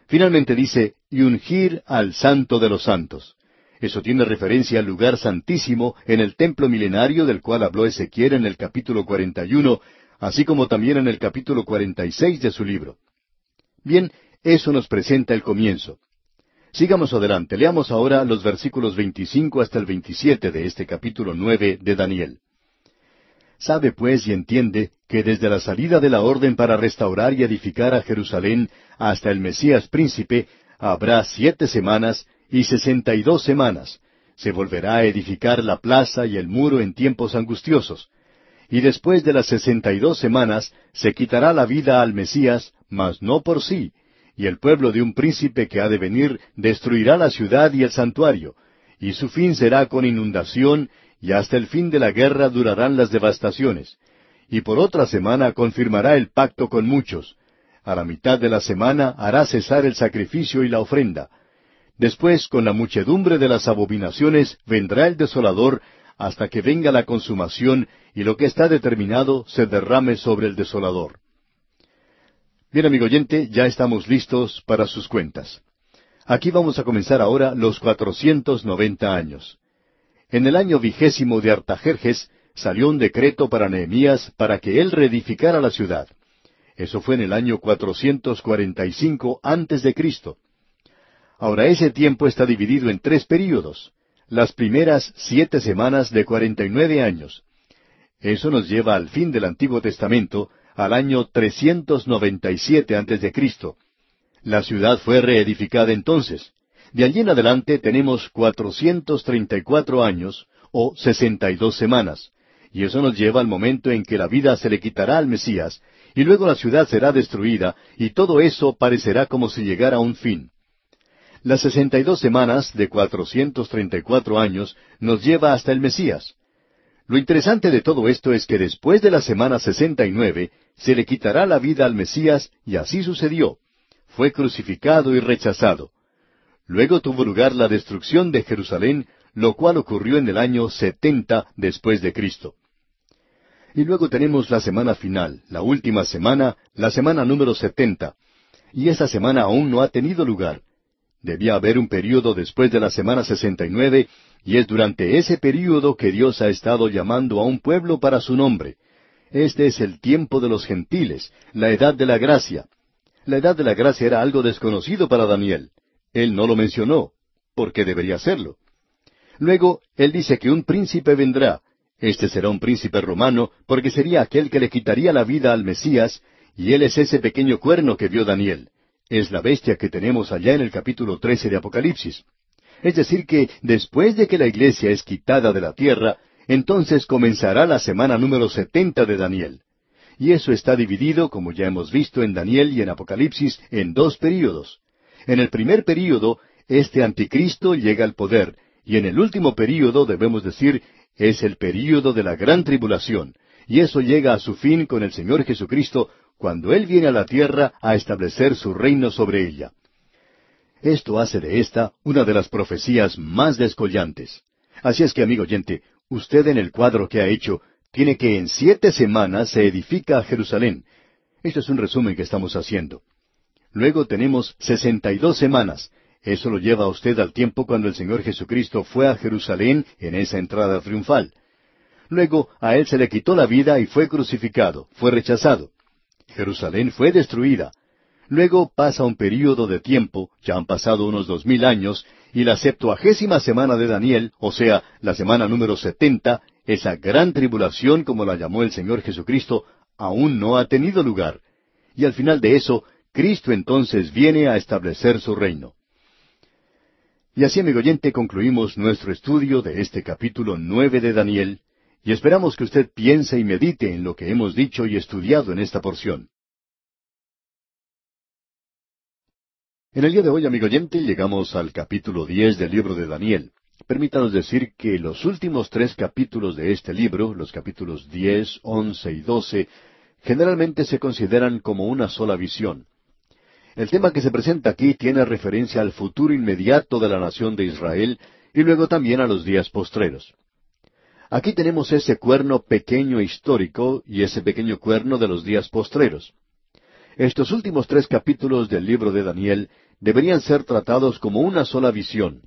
Finalmente dice, y ungir al santo de los santos. Eso tiene referencia al lugar santísimo en el templo milenario del cual habló Ezequiel en el capítulo 41, así como también en el capítulo 46 de su libro. Bien, eso nos presenta el comienzo. Sigamos adelante, leamos ahora los versículos 25 hasta el 27 de este capítulo 9 de Daniel. Sabe pues y entiende que desde la salida de la orden para restaurar y edificar a Jerusalén hasta el Mesías príncipe habrá siete semanas y sesenta y dos semanas. Se volverá a edificar la plaza y el muro en tiempos angustiosos. Y después de las sesenta y dos semanas se quitará la vida al Mesías, mas no por sí, y el pueblo de un príncipe que ha de venir destruirá la ciudad y el santuario, y su fin será con inundación y hasta el fin de la guerra durarán las devastaciones. Y por otra semana confirmará el pacto con muchos. A la mitad de la semana hará cesar el sacrificio y la ofrenda. Después, con la muchedumbre de las abominaciones, vendrá el desolador hasta que venga la consumación y lo que está determinado se derrame sobre el desolador. Bien, amigo oyente, ya estamos listos para sus cuentas. Aquí vamos a comenzar ahora los cuatrocientos noventa años. En el año vigésimo de Artajerjes salió un decreto para Nehemías para que él reedificara la ciudad. Eso fue en el año 445 antes de Cristo. Ahora ese tiempo está dividido en tres períodos. Las primeras siete semanas de cuarenta y nueve años. Eso nos lleva al fin del Antiguo Testamento, al año 397 antes de Cristo. La ciudad fue reedificada entonces. De allí en adelante tenemos cuatrocientos treinta y cuatro años o sesenta y dos semanas, y eso nos lleva al momento en que la vida se le quitará al Mesías, y luego la ciudad será destruida, y todo eso parecerá como si llegara a un fin. Las sesenta y dos semanas de cuatrocientos treinta y cuatro años nos lleva hasta el Mesías. Lo interesante de todo esto es que después de la semana sesenta y nueve se le quitará la vida al Mesías y así sucedió. Fue crucificado y rechazado. Luego tuvo lugar la destrucción de Jerusalén, lo cual ocurrió en el año setenta después de Cristo. Y luego tenemos la semana final, la última semana, la semana número setenta. Y esa semana aún no ha tenido lugar. Debía haber un período después de la semana sesenta y nueve, y es durante ese período que Dios ha estado llamando a un pueblo para su nombre. Este es el tiempo de los gentiles, la edad de la gracia. La edad de la gracia era algo desconocido para Daniel. Él no lo mencionó, porque debería hacerlo. Luego, él dice que un príncipe vendrá. Este será un príncipe romano, porque sería aquel que le quitaría la vida al Mesías, y él es ese pequeño cuerno que vio Daniel es la bestia que tenemos allá en el capítulo 13 de Apocalipsis. Es decir, que después de que la iglesia es quitada de la tierra, entonces comenzará la semana número setenta de Daniel. Y eso está dividido, como ya hemos visto en Daniel y en Apocalipsis, en dos períodos. En el primer período, este anticristo llega al poder, y en el último período, debemos decir, es el período de la gran tribulación, y eso llega a su fin con el Señor Jesucristo cuando Él viene a la tierra a establecer su reino sobre ella. Esto hace de esta una de las profecías más descollantes. Así es que, amigo oyente, usted en el cuadro que ha hecho tiene que en siete semanas se edifica Jerusalén. Este es un resumen que estamos haciendo. Luego tenemos sesenta y dos semanas. Eso lo lleva a usted al tiempo cuando el Señor Jesucristo fue a Jerusalén en esa entrada triunfal. Luego a él se le quitó la vida y fue crucificado, fue rechazado. Jerusalén fue destruida. Luego pasa un período de tiempo, ya han pasado unos dos mil años, y la septuagésima semana de Daniel, o sea, la semana número setenta, esa gran tribulación, como la llamó el Señor Jesucristo, aún no ha tenido lugar. Y al final de eso, Cristo entonces viene a establecer su reino. Y así, amigo oyente, concluimos nuestro estudio de este capítulo nueve de Daniel, y esperamos que usted piense y medite en lo que hemos dicho y estudiado en esta porción. En el día de hoy, amigo oyente, llegamos al capítulo diez del libro de Daniel. Permítanos decir que los últimos tres capítulos de este libro, los capítulos diez, once y doce, generalmente se consideran como una sola visión. El tema que se presenta aquí tiene referencia al futuro inmediato de la nación de Israel y luego también a los días postreros. Aquí tenemos ese cuerno pequeño histórico y ese pequeño cuerno de los días postreros. Estos últimos tres capítulos del libro de Daniel deberían ser tratados como una sola visión.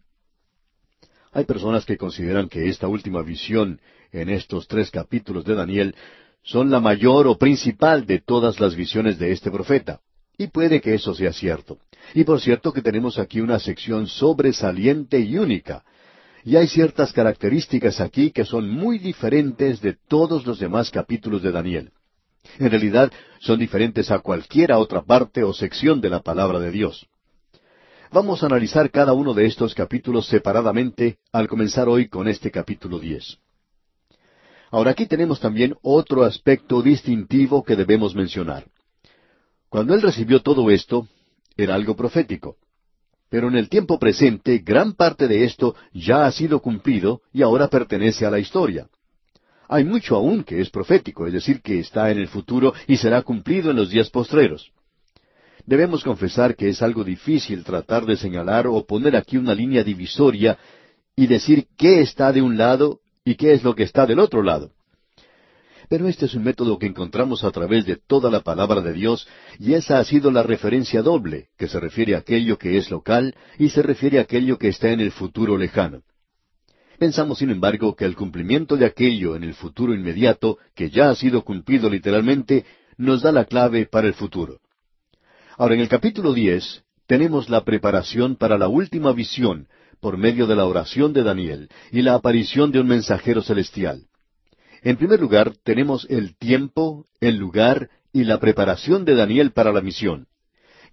Hay personas que consideran que esta última visión en estos tres capítulos de Daniel son la mayor o principal de todas las visiones de este profeta. Y puede que eso sea cierto. Y por cierto que tenemos aquí una sección sobresaliente y única, y hay ciertas características aquí que son muy diferentes de todos los demás capítulos de Daniel. En realidad son diferentes a cualquiera otra parte o sección de la palabra de Dios. Vamos a analizar cada uno de estos capítulos separadamente al comenzar hoy con este capítulo diez. Ahora aquí tenemos también otro aspecto distintivo que debemos mencionar. Cuando él recibió todo esto, era algo profético. Pero en el tiempo presente, gran parte de esto ya ha sido cumplido y ahora pertenece a la historia. Hay mucho aún que es profético, es decir, que está en el futuro y será cumplido en los días postreros. Debemos confesar que es algo difícil tratar de señalar o poner aquí una línea divisoria y decir qué está de un lado y qué es lo que está del otro lado. Pero este es un método que encontramos a través de toda la palabra de Dios, y esa ha sido la referencia doble, que se refiere a aquello que es local y se refiere a aquello que está en el futuro lejano. Pensamos, sin embargo, que el cumplimiento de aquello en el futuro inmediato, que ya ha sido cumplido literalmente, nos da la clave para el futuro. Ahora, en el capítulo diez tenemos la preparación para la última visión por medio de la oración de Daniel y la aparición de un mensajero celestial. En primer lugar, tenemos el tiempo, el lugar y la preparación de Daniel para la misión.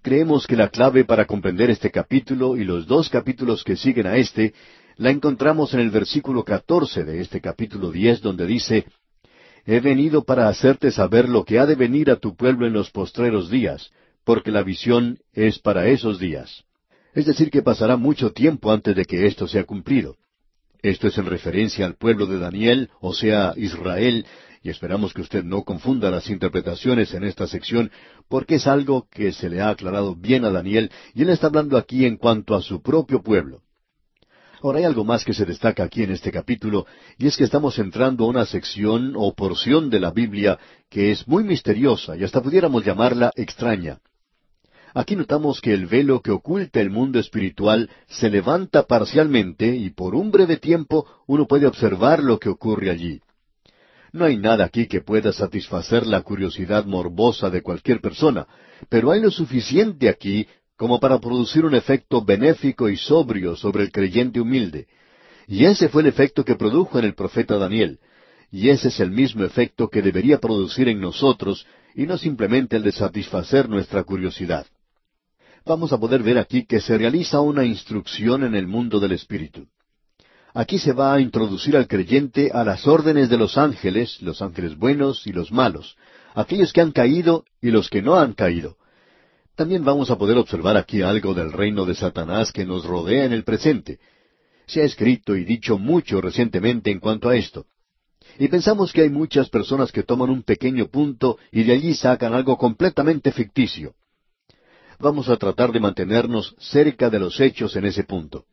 Creemos que la clave para comprender este capítulo y los dos capítulos que siguen a este la encontramos en el versículo catorce de este capítulo diez, donde dice He venido para hacerte saber lo que ha de venir a tu pueblo en los postreros días, porque la visión es para esos días. Es decir, que pasará mucho tiempo antes de que esto sea cumplido. Esto es en referencia al pueblo de Daniel, o sea, Israel, y esperamos que usted no confunda las interpretaciones en esta sección, porque es algo que se le ha aclarado bien a Daniel, y él está hablando aquí en cuanto a su propio pueblo. Ahora hay algo más que se destaca aquí en este capítulo, y es que estamos entrando a una sección o porción de la Biblia que es muy misteriosa y hasta pudiéramos llamarla extraña. Aquí notamos que el velo que oculta el mundo espiritual se levanta parcialmente y por un breve tiempo uno puede observar lo que ocurre allí. No hay nada aquí que pueda satisfacer la curiosidad morbosa de cualquier persona, pero hay lo suficiente aquí como para producir un efecto benéfico y sobrio sobre el creyente humilde. Y ese fue el efecto que produjo en el profeta Daniel. Y ese es el mismo efecto que debería producir en nosotros, y no simplemente el de satisfacer nuestra curiosidad. Vamos a poder ver aquí que se realiza una instrucción en el mundo del Espíritu. Aquí se va a introducir al creyente a las órdenes de los ángeles, los ángeles buenos y los malos, aquellos que han caído y los que no han caído, también vamos a poder observar aquí algo del reino de Satanás que nos rodea en el presente. Se ha escrito y dicho mucho recientemente en cuanto a esto. Y pensamos que hay muchas personas que toman un pequeño punto y de allí sacan algo completamente ficticio. Vamos a tratar de mantenernos cerca de los hechos en ese punto.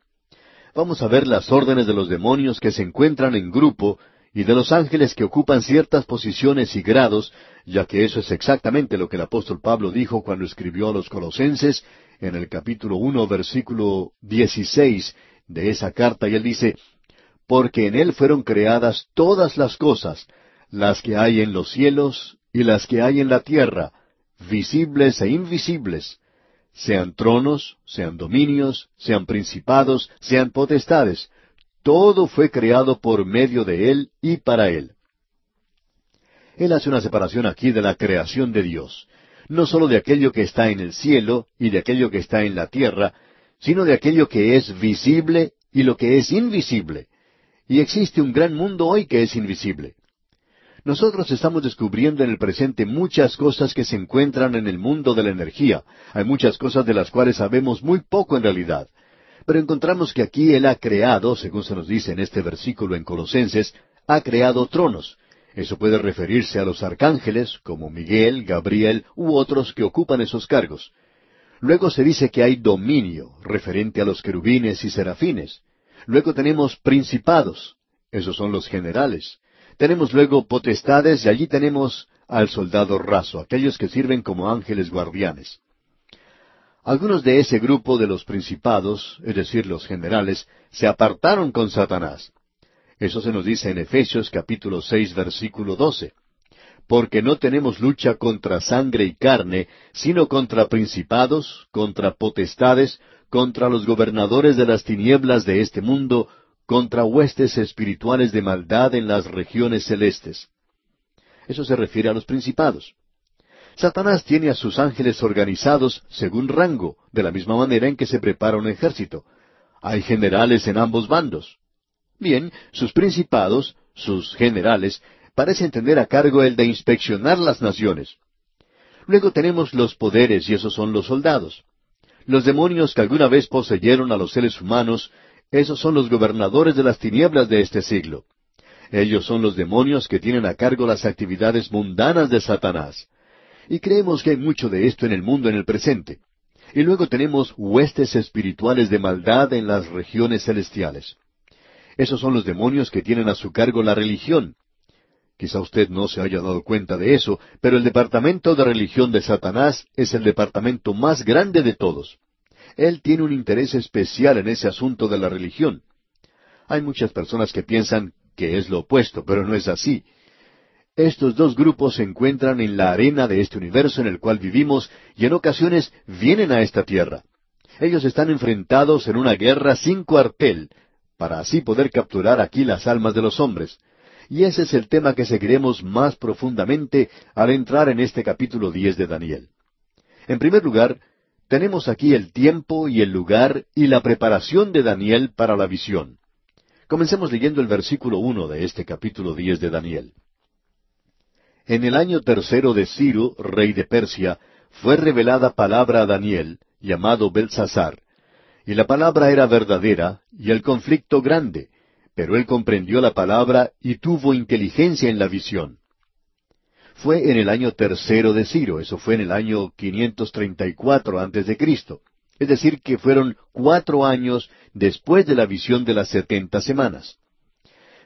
Vamos a ver las órdenes de los demonios que se encuentran en grupo y de los ángeles que ocupan ciertas posiciones y grados, ya que eso es exactamente lo que el apóstol Pablo dijo cuando escribió a los colosenses en el capítulo uno, versículo dieciséis de esa carta, y él dice, porque en él fueron creadas todas las cosas, las que hay en los cielos y las que hay en la tierra, visibles e invisibles, sean tronos, sean dominios, sean principados, sean potestades, todo fue creado por medio de Él y para Él. Él hace una separación aquí de la creación de Dios, no sólo de aquello que está en el cielo y de aquello que está en la tierra, sino de aquello que es visible y lo que es invisible. Y existe un gran mundo hoy que es invisible. Nosotros estamos descubriendo en el presente muchas cosas que se encuentran en el mundo de la energía. Hay muchas cosas de las cuales sabemos muy poco en realidad. Pero encontramos que aquí Él ha creado, según se nos dice en este versículo en Colosenses, ha creado tronos. Eso puede referirse a los arcángeles, como Miguel, Gabriel u otros que ocupan esos cargos. Luego se dice que hay dominio, referente a los querubines y serafines. Luego tenemos principados, esos son los generales. Tenemos luego potestades y allí tenemos al soldado raso, aquellos que sirven como ángeles guardianes. Algunos de ese grupo de los principados, es decir, los generales, se apartaron con Satanás. Eso se nos dice en Efesios capítulo seis versículo doce. Porque no tenemos lucha contra sangre y carne, sino contra principados, contra potestades, contra los gobernadores de las tinieblas de este mundo, contra huestes espirituales de maldad en las regiones celestes. Eso se refiere a los principados. Satanás tiene a sus ángeles organizados según rango, de la misma manera en que se prepara un ejército. Hay generales en ambos bandos. Bien, sus principados, sus generales, parecen tener a cargo el de inspeccionar las naciones. Luego tenemos los poderes, y esos son los soldados. Los demonios que alguna vez poseyeron a los seres humanos, esos son los gobernadores de las tinieblas de este siglo. Ellos son los demonios que tienen a cargo las actividades mundanas de Satanás. Y creemos que hay mucho de esto en el mundo en el presente. Y luego tenemos huestes espirituales de maldad en las regiones celestiales. Esos son los demonios que tienen a su cargo la religión. Quizá usted no se haya dado cuenta de eso, pero el departamento de religión de Satanás es el departamento más grande de todos. Él tiene un interés especial en ese asunto de la religión. Hay muchas personas que piensan que es lo opuesto, pero no es así. Estos dos grupos se encuentran en la arena de este universo en el cual vivimos y en ocasiones vienen a esta tierra. Ellos están enfrentados en una guerra sin cuartel, para así poder capturar aquí las almas de los hombres. Y ese es el tema que seguiremos más profundamente al entrar en este capítulo diez de Daniel. En primer lugar, tenemos aquí el tiempo y el lugar y la preparación de Daniel para la visión. Comencemos leyendo el versículo uno de este capítulo diez de Daniel. En el año tercero de Ciro, rey de Persia, fue revelada palabra a Daniel, llamado Belsasar, y la palabra era verdadera, y el conflicto grande, pero él comprendió la palabra y tuvo inteligencia en la visión. Fue en el año tercero de Ciro, eso fue en el año 534 antes de Cristo. Es decir, que fueron cuatro años después de la visión de las setenta semanas.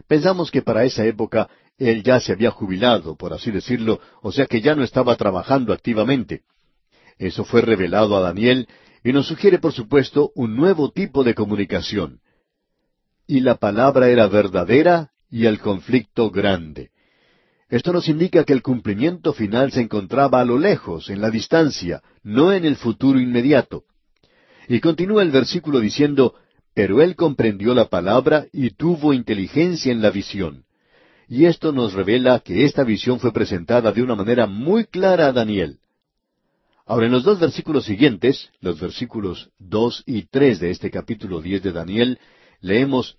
Pensamos que para esa época él ya se había jubilado, por así decirlo, o sea que ya no estaba trabajando activamente. Eso fue revelado a Daniel y nos sugiere, por supuesto, un nuevo tipo de comunicación. Y la palabra era verdadera y el conflicto grande. Esto nos indica que el cumplimiento final se encontraba a lo lejos, en la distancia, no en el futuro inmediato. Y continúa el versículo diciendo, pero él comprendió la palabra y tuvo inteligencia en la visión. Y esto nos revela que esta visión fue presentada de una manera muy clara a Daniel. Ahora, en los dos versículos siguientes, los versículos dos y tres de este capítulo diez de Daniel, leemos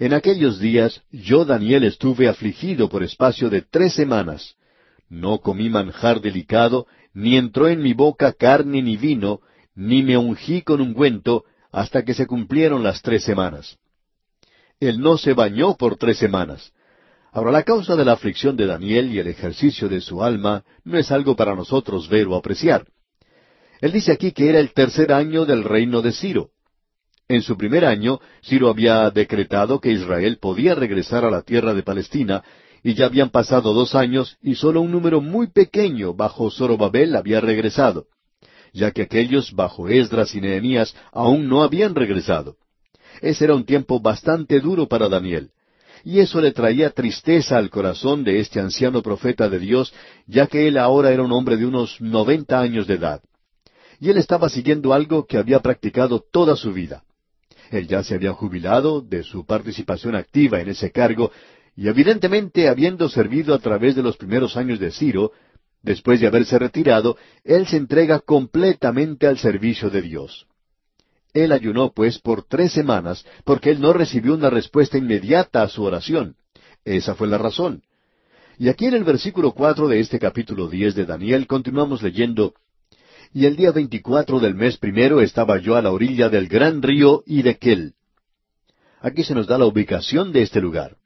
En aquellos días yo, Daniel, estuve afligido por espacio de tres semanas. No comí manjar delicado, ni entró en mi boca carne ni vino, ni me ungí con ungüento, hasta que se cumplieron las tres semanas. Él no se bañó por tres semanas. Ahora, la causa de la aflicción de Daniel y el ejercicio de su alma no es algo para nosotros ver o apreciar. Él dice aquí que era el tercer año del reino de Ciro. En su primer año, Ciro había decretado que Israel podía regresar a la tierra de Palestina, y ya habían pasado dos años y solo un número muy pequeño bajo Zorobabel había regresado, ya que aquellos bajo Esdras y Nehemías aún no habían regresado. Ese era un tiempo bastante duro para Daniel y eso le traía tristeza al corazón de este anciano profeta de Dios, ya que él ahora era un hombre de unos noventa años de edad. Y él estaba siguiendo algo que había practicado toda su vida. Él ya se había jubilado de su participación activa en ese cargo, y evidentemente habiendo servido a través de los primeros años de Ciro, después de haberse retirado, él se entrega completamente al servicio de Dios. Él ayunó, pues, por tres semanas, porque él no recibió una respuesta inmediata a su oración. Esa fue la razón. Y aquí en el versículo cuatro de este capítulo diez de Daniel continuamos leyendo Y el día veinticuatro del mes primero estaba yo a la orilla del gran río Idequel. Aquí se nos da la ubicación de este lugar.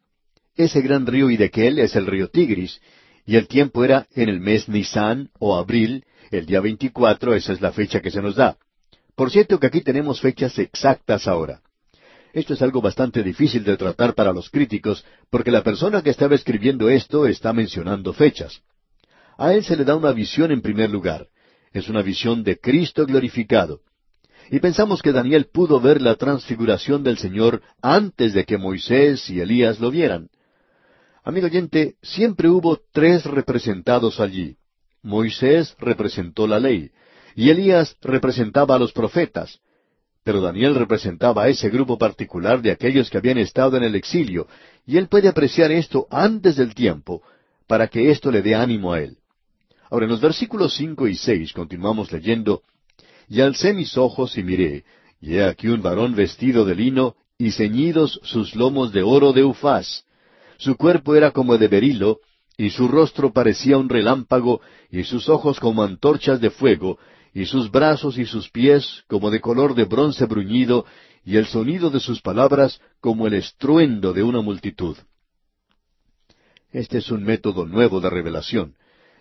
Ese gran río Idequel es el río Tigris, y el tiempo era en el mes Nisan o abril, el día veinticuatro, esa es la fecha que se nos da. Por cierto que aquí tenemos fechas exactas ahora. Esto es algo bastante difícil de tratar para los críticos, porque la persona que estaba escribiendo esto está mencionando fechas. A él se le da una visión en primer lugar. Es una visión de Cristo glorificado. Y pensamos que Daniel pudo ver la transfiguración del Señor antes de que Moisés y Elías lo vieran. Amigo oyente, siempre hubo tres representados allí. Moisés representó la ley, y Elías representaba a los profetas, pero Daniel representaba a ese grupo particular de aquellos que habían estado en el exilio, y él puede apreciar esto antes del tiempo, para que esto le dé ánimo a él. Ahora en los versículos cinco y seis continuamos leyendo, Y alcé mis ojos y miré, y he aquí un varón vestido de lino, y ceñidos sus lomos de oro de ufaz. Su cuerpo era como de berilo, y su rostro parecía un relámpago, y sus ojos como antorchas de fuego, y sus brazos y sus pies como de color de bronce bruñido, y el sonido de sus palabras como el estruendo de una multitud. Este es un método nuevo de revelación.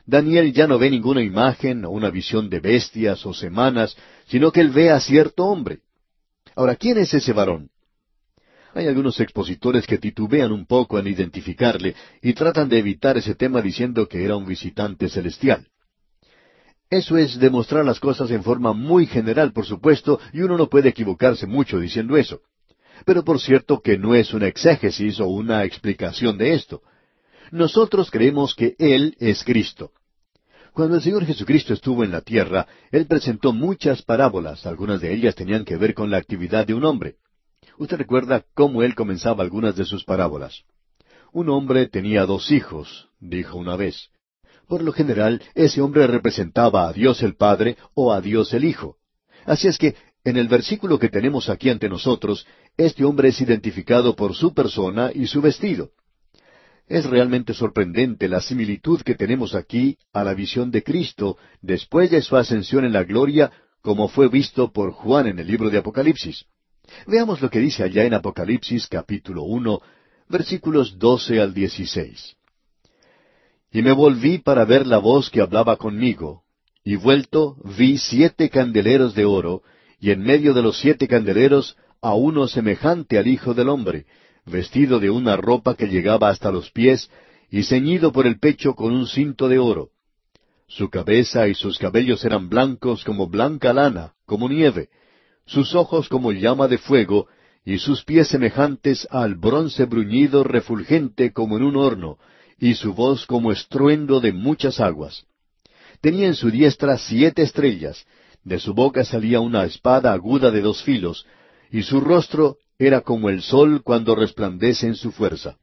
Daniel ya no ve ninguna imagen o una visión de bestias o semanas, sino que él ve a cierto hombre. Ahora, ¿quién es ese varón? Hay algunos expositores que titubean un poco en identificarle y tratan de evitar ese tema diciendo que era un visitante celestial. Eso es demostrar las cosas en forma muy general, por supuesto, y uno no puede equivocarse mucho diciendo eso. Pero por cierto que no es una exégesis o una explicación de esto. Nosotros creemos que Él es Cristo. Cuando el Señor Jesucristo estuvo en la tierra, Él presentó muchas parábolas, algunas de ellas tenían que ver con la actividad de un hombre. Usted recuerda cómo Él comenzaba algunas de sus parábolas. Un hombre tenía dos hijos, dijo una vez. Por lo general, ese hombre representaba a Dios el Padre o a Dios el Hijo. Así es que, en el versículo que tenemos aquí ante nosotros, este hombre es identificado por su persona y su vestido. Es realmente sorprendente la similitud que tenemos aquí a la visión de Cristo después de su ascensión en la gloria como fue visto por Juan en el libro de Apocalipsis. Veamos lo que dice allá en Apocalipsis capítulo uno, versículos doce al dieciséis. Y me volví para ver la voz que hablaba conmigo, y vuelto vi siete candeleros de oro, y en medio de los siete candeleros a uno semejante al Hijo del Hombre, vestido de una ropa que llegaba hasta los pies, y ceñido por el pecho con un cinto de oro. Su cabeza y sus cabellos eran blancos como blanca lana, como nieve, sus ojos como llama de fuego, y sus pies semejantes al bronce bruñido refulgente como en un horno, y su voz como estruendo de muchas aguas. Tenía en su diestra siete estrellas, de su boca salía una espada aguda de dos filos, y su rostro era como el sol cuando resplandece en su fuerza.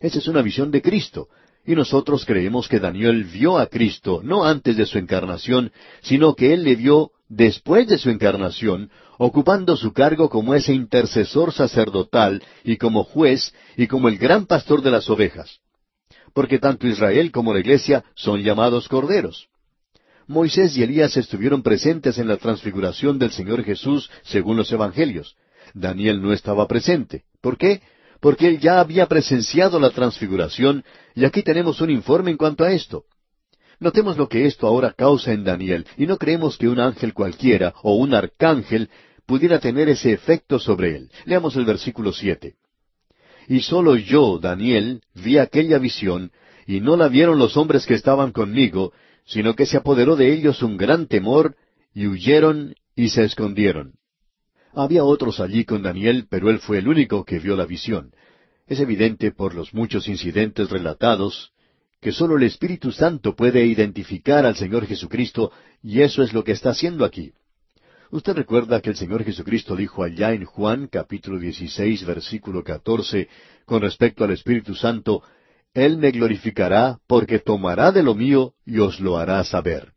Esa es una visión de Cristo, y nosotros creemos que Daniel vio a Cristo no antes de su encarnación, sino que él le vio después de su encarnación, ocupando su cargo como ese intercesor sacerdotal y como juez y como el gran pastor de las ovejas. Porque tanto Israel como la iglesia son llamados corderos. Moisés y Elías estuvieron presentes en la transfiguración del Señor Jesús según los Evangelios. Daniel no estaba presente. ¿Por qué? Porque él ya había presenciado la transfiguración y aquí tenemos un informe en cuanto a esto. Notemos lo que esto ahora causa en Daniel, y no creemos que un ángel cualquiera o un arcángel pudiera tener ese efecto sobre él. Leamos el versículo siete. Y solo yo, Daniel, vi aquella visión, y no la vieron los hombres que estaban conmigo, sino que se apoderó de ellos un gran temor, y huyeron y se escondieron. Había otros allí con Daniel, pero él fue el único que vio la visión. Es evidente por los muchos incidentes relatados que sólo el Espíritu Santo puede identificar al Señor Jesucristo, y eso es lo que está haciendo aquí. Usted recuerda que el Señor Jesucristo dijo allá en Juan capítulo 16 versículo 14 con respecto al Espíritu Santo, Él me glorificará porque tomará de lo mío y os lo hará saber.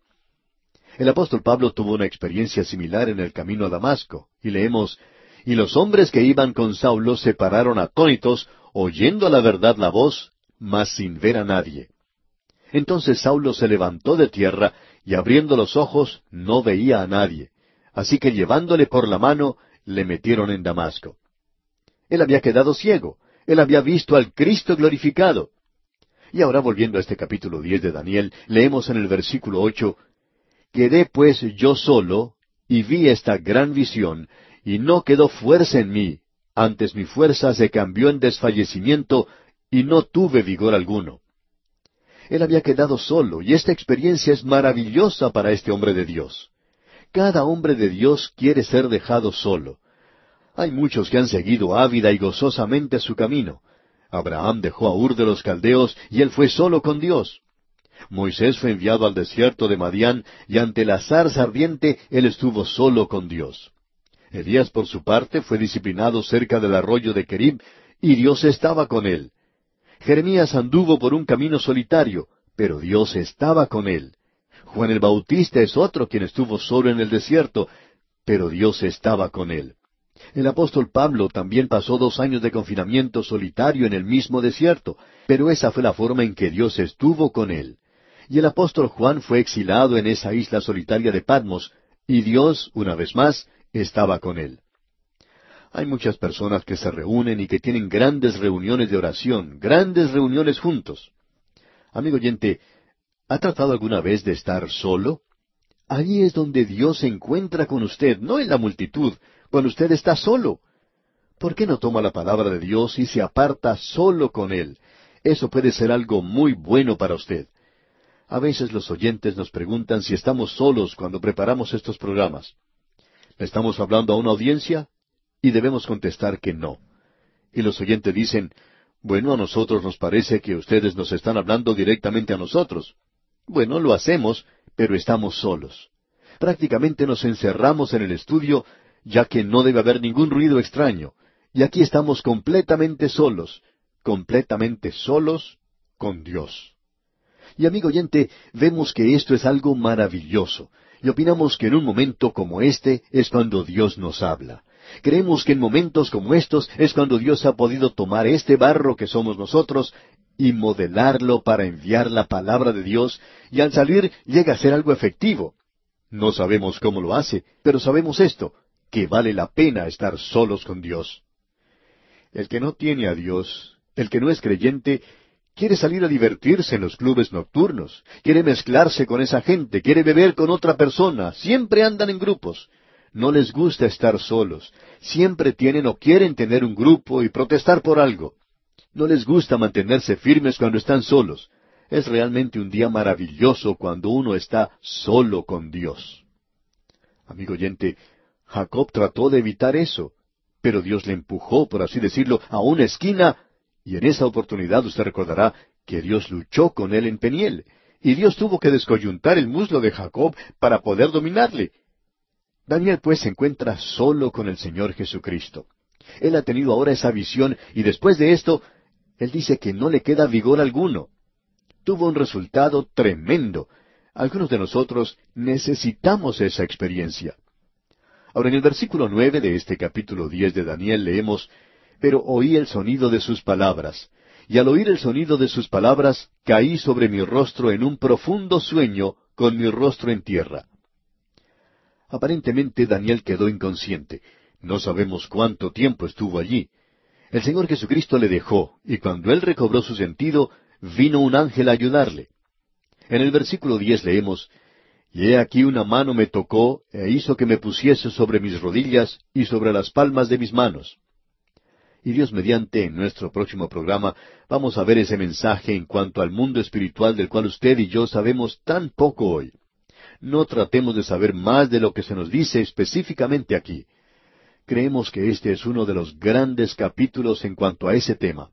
El apóstol Pablo tuvo una experiencia similar en el camino a Damasco, y leemos, Y los hombres que iban con Saulo se pararon atónitos, oyendo a la verdad la voz, mas sin ver a nadie. Entonces Saulo se levantó de tierra y abriendo los ojos no veía a nadie. Así que llevándole por la mano, le metieron en Damasco. Él había quedado ciego. Él había visto al Cristo glorificado. Y ahora volviendo a este capítulo diez de Daniel, leemos en el versículo ocho Quedé pues yo solo, y vi esta gran visión, y no quedó fuerza en mí, antes mi fuerza se cambió en desfallecimiento, y no tuve vigor alguno. Él había quedado solo, y esta experiencia es maravillosa para este hombre de Dios. Cada hombre de Dios quiere ser dejado solo. Hay muchos que han seguido ávida y gozosamente su camino. Abraham dejó a Ur de los Caldeos y él fue solo con Dios. Moisés fue enviado al desierto de Madián y ante la zarza ardiente él estuvo solo con Dios. Elías por su parte fue disciplinado cerca del arroyo de Kerib y Dios estaba con él. Jeremías anduvo por un camino solitario, pero Dios estaba con él. Juan el Bautista es otro quien estuvo solo en el desierto, pero Dios estaba con él. El apóstol Pablo también pasó dos años de confinamiento solitario en el mismo desierto, pero esa fue la forma en que Dios estuvo con él. Y el apóstol Juan fue exilado en esa isla solitaria de Patmos, y Dios, una vez más, estaba con él. Hay muchas personas que se reúnen y que tienen grandes reuniones de oración, grandes reuniones juntos. Amigo oyente, ¿ha tratado alguna vez de estar solo? Allí es donde Dios se encuentra con usted, no en la multitud, cuando usted está solo. ¿Por qué no toma la palabra de Dios y se aparta solo con Él? Eso puede ser algo muy bueno para usted. A veces los oyentes nos preguntan si estamos solos cuando preparamos estos programas. ¿Le estamos hablando a una audiencia? Y debemos contestar que no. Y los oyentes dicen, bueno, a nosotros nos parece que ustedes nos están hablando directamente a nosotros. Bueno, lo hacemos, pero estamos solos. Prácticamente nos encerramos en el estudio, ya que no debe haber ningún ruido extraño. Y aquí estamos completamente solos, completamente solos con Dios. Y amigo oyente, vemos que esto es algo maravilloso, y opinamos que en un momento como este es cuando Dios nos habla. Creemos que en momentos como estos es cuando Dios ha podido tomar este barro que somos nosotros y modelarlo para enviar la palabra de Dios y al salir llega a ser algo efectivo. No sabemos cómo lo hace, pero sabemos esto, que vale la pena estar solos con Dios. El que no tiene a Dios, el que no es creyente, quiere salir a divertirse en los clubes nocturnos, quiere mezclarse con esa gente, quiere beber con otra persona, siempre andan en grupos. No les gusta estar solos, siempre tienen o quieren tener un grupo y protestar por algo. No les gusta mantenerse firmes cuando están solos. Es realmente un día maravilloso cuando uno está solo con Dios. Amigo oyente, Jacob trató de evitar eso, pero Dios le empujó, por así decirlo, a una esquina, y en esa oportunidad usted recordará que Dios luchó con él en Peniel, y Dios tuvo que descoyuntar el muslo de Jacob para poder dominarle. Daniel pues se encuentra solo con el Señor Jesucristo. Él ha tenido ahora esa visión y después de esto, él dice que no le queda vigor alguno tuvo un resultado tremendo. Algunos de nosotros necesitamos esa experiencia. Ahora en el versículo nueve de este capítulo diez de Daniel leemos Pero oí el sonido de sus palabras, y al oír el sonido de sus palabras caí sobre mi rostro en un profundo sueño con mi rostro en tierra. Aparentemente Daniel quedó inconsciente. No sabemos cuánto tiempo estuvo allí. El Señor Jesucristo le dejó, y cuando él recobró su sentido, vino un ángel a ayudarle. En el versículo diez leemos, Y he aquí una mano me tocó e hizo que me pusiese sobre mis rodillas y sobre las palmas de mis manos. Y Dios mediante, en nuestro próximo programa, vamos a ver ese mensaje en cuanto al mundo espiritual del cual usted y yo sabemos tan poco hoy. No tratemos de saber más de lo que se nos dice específicamente aquí. Creemos que este es uno de los grandes capítulos en cuanto a ese tema.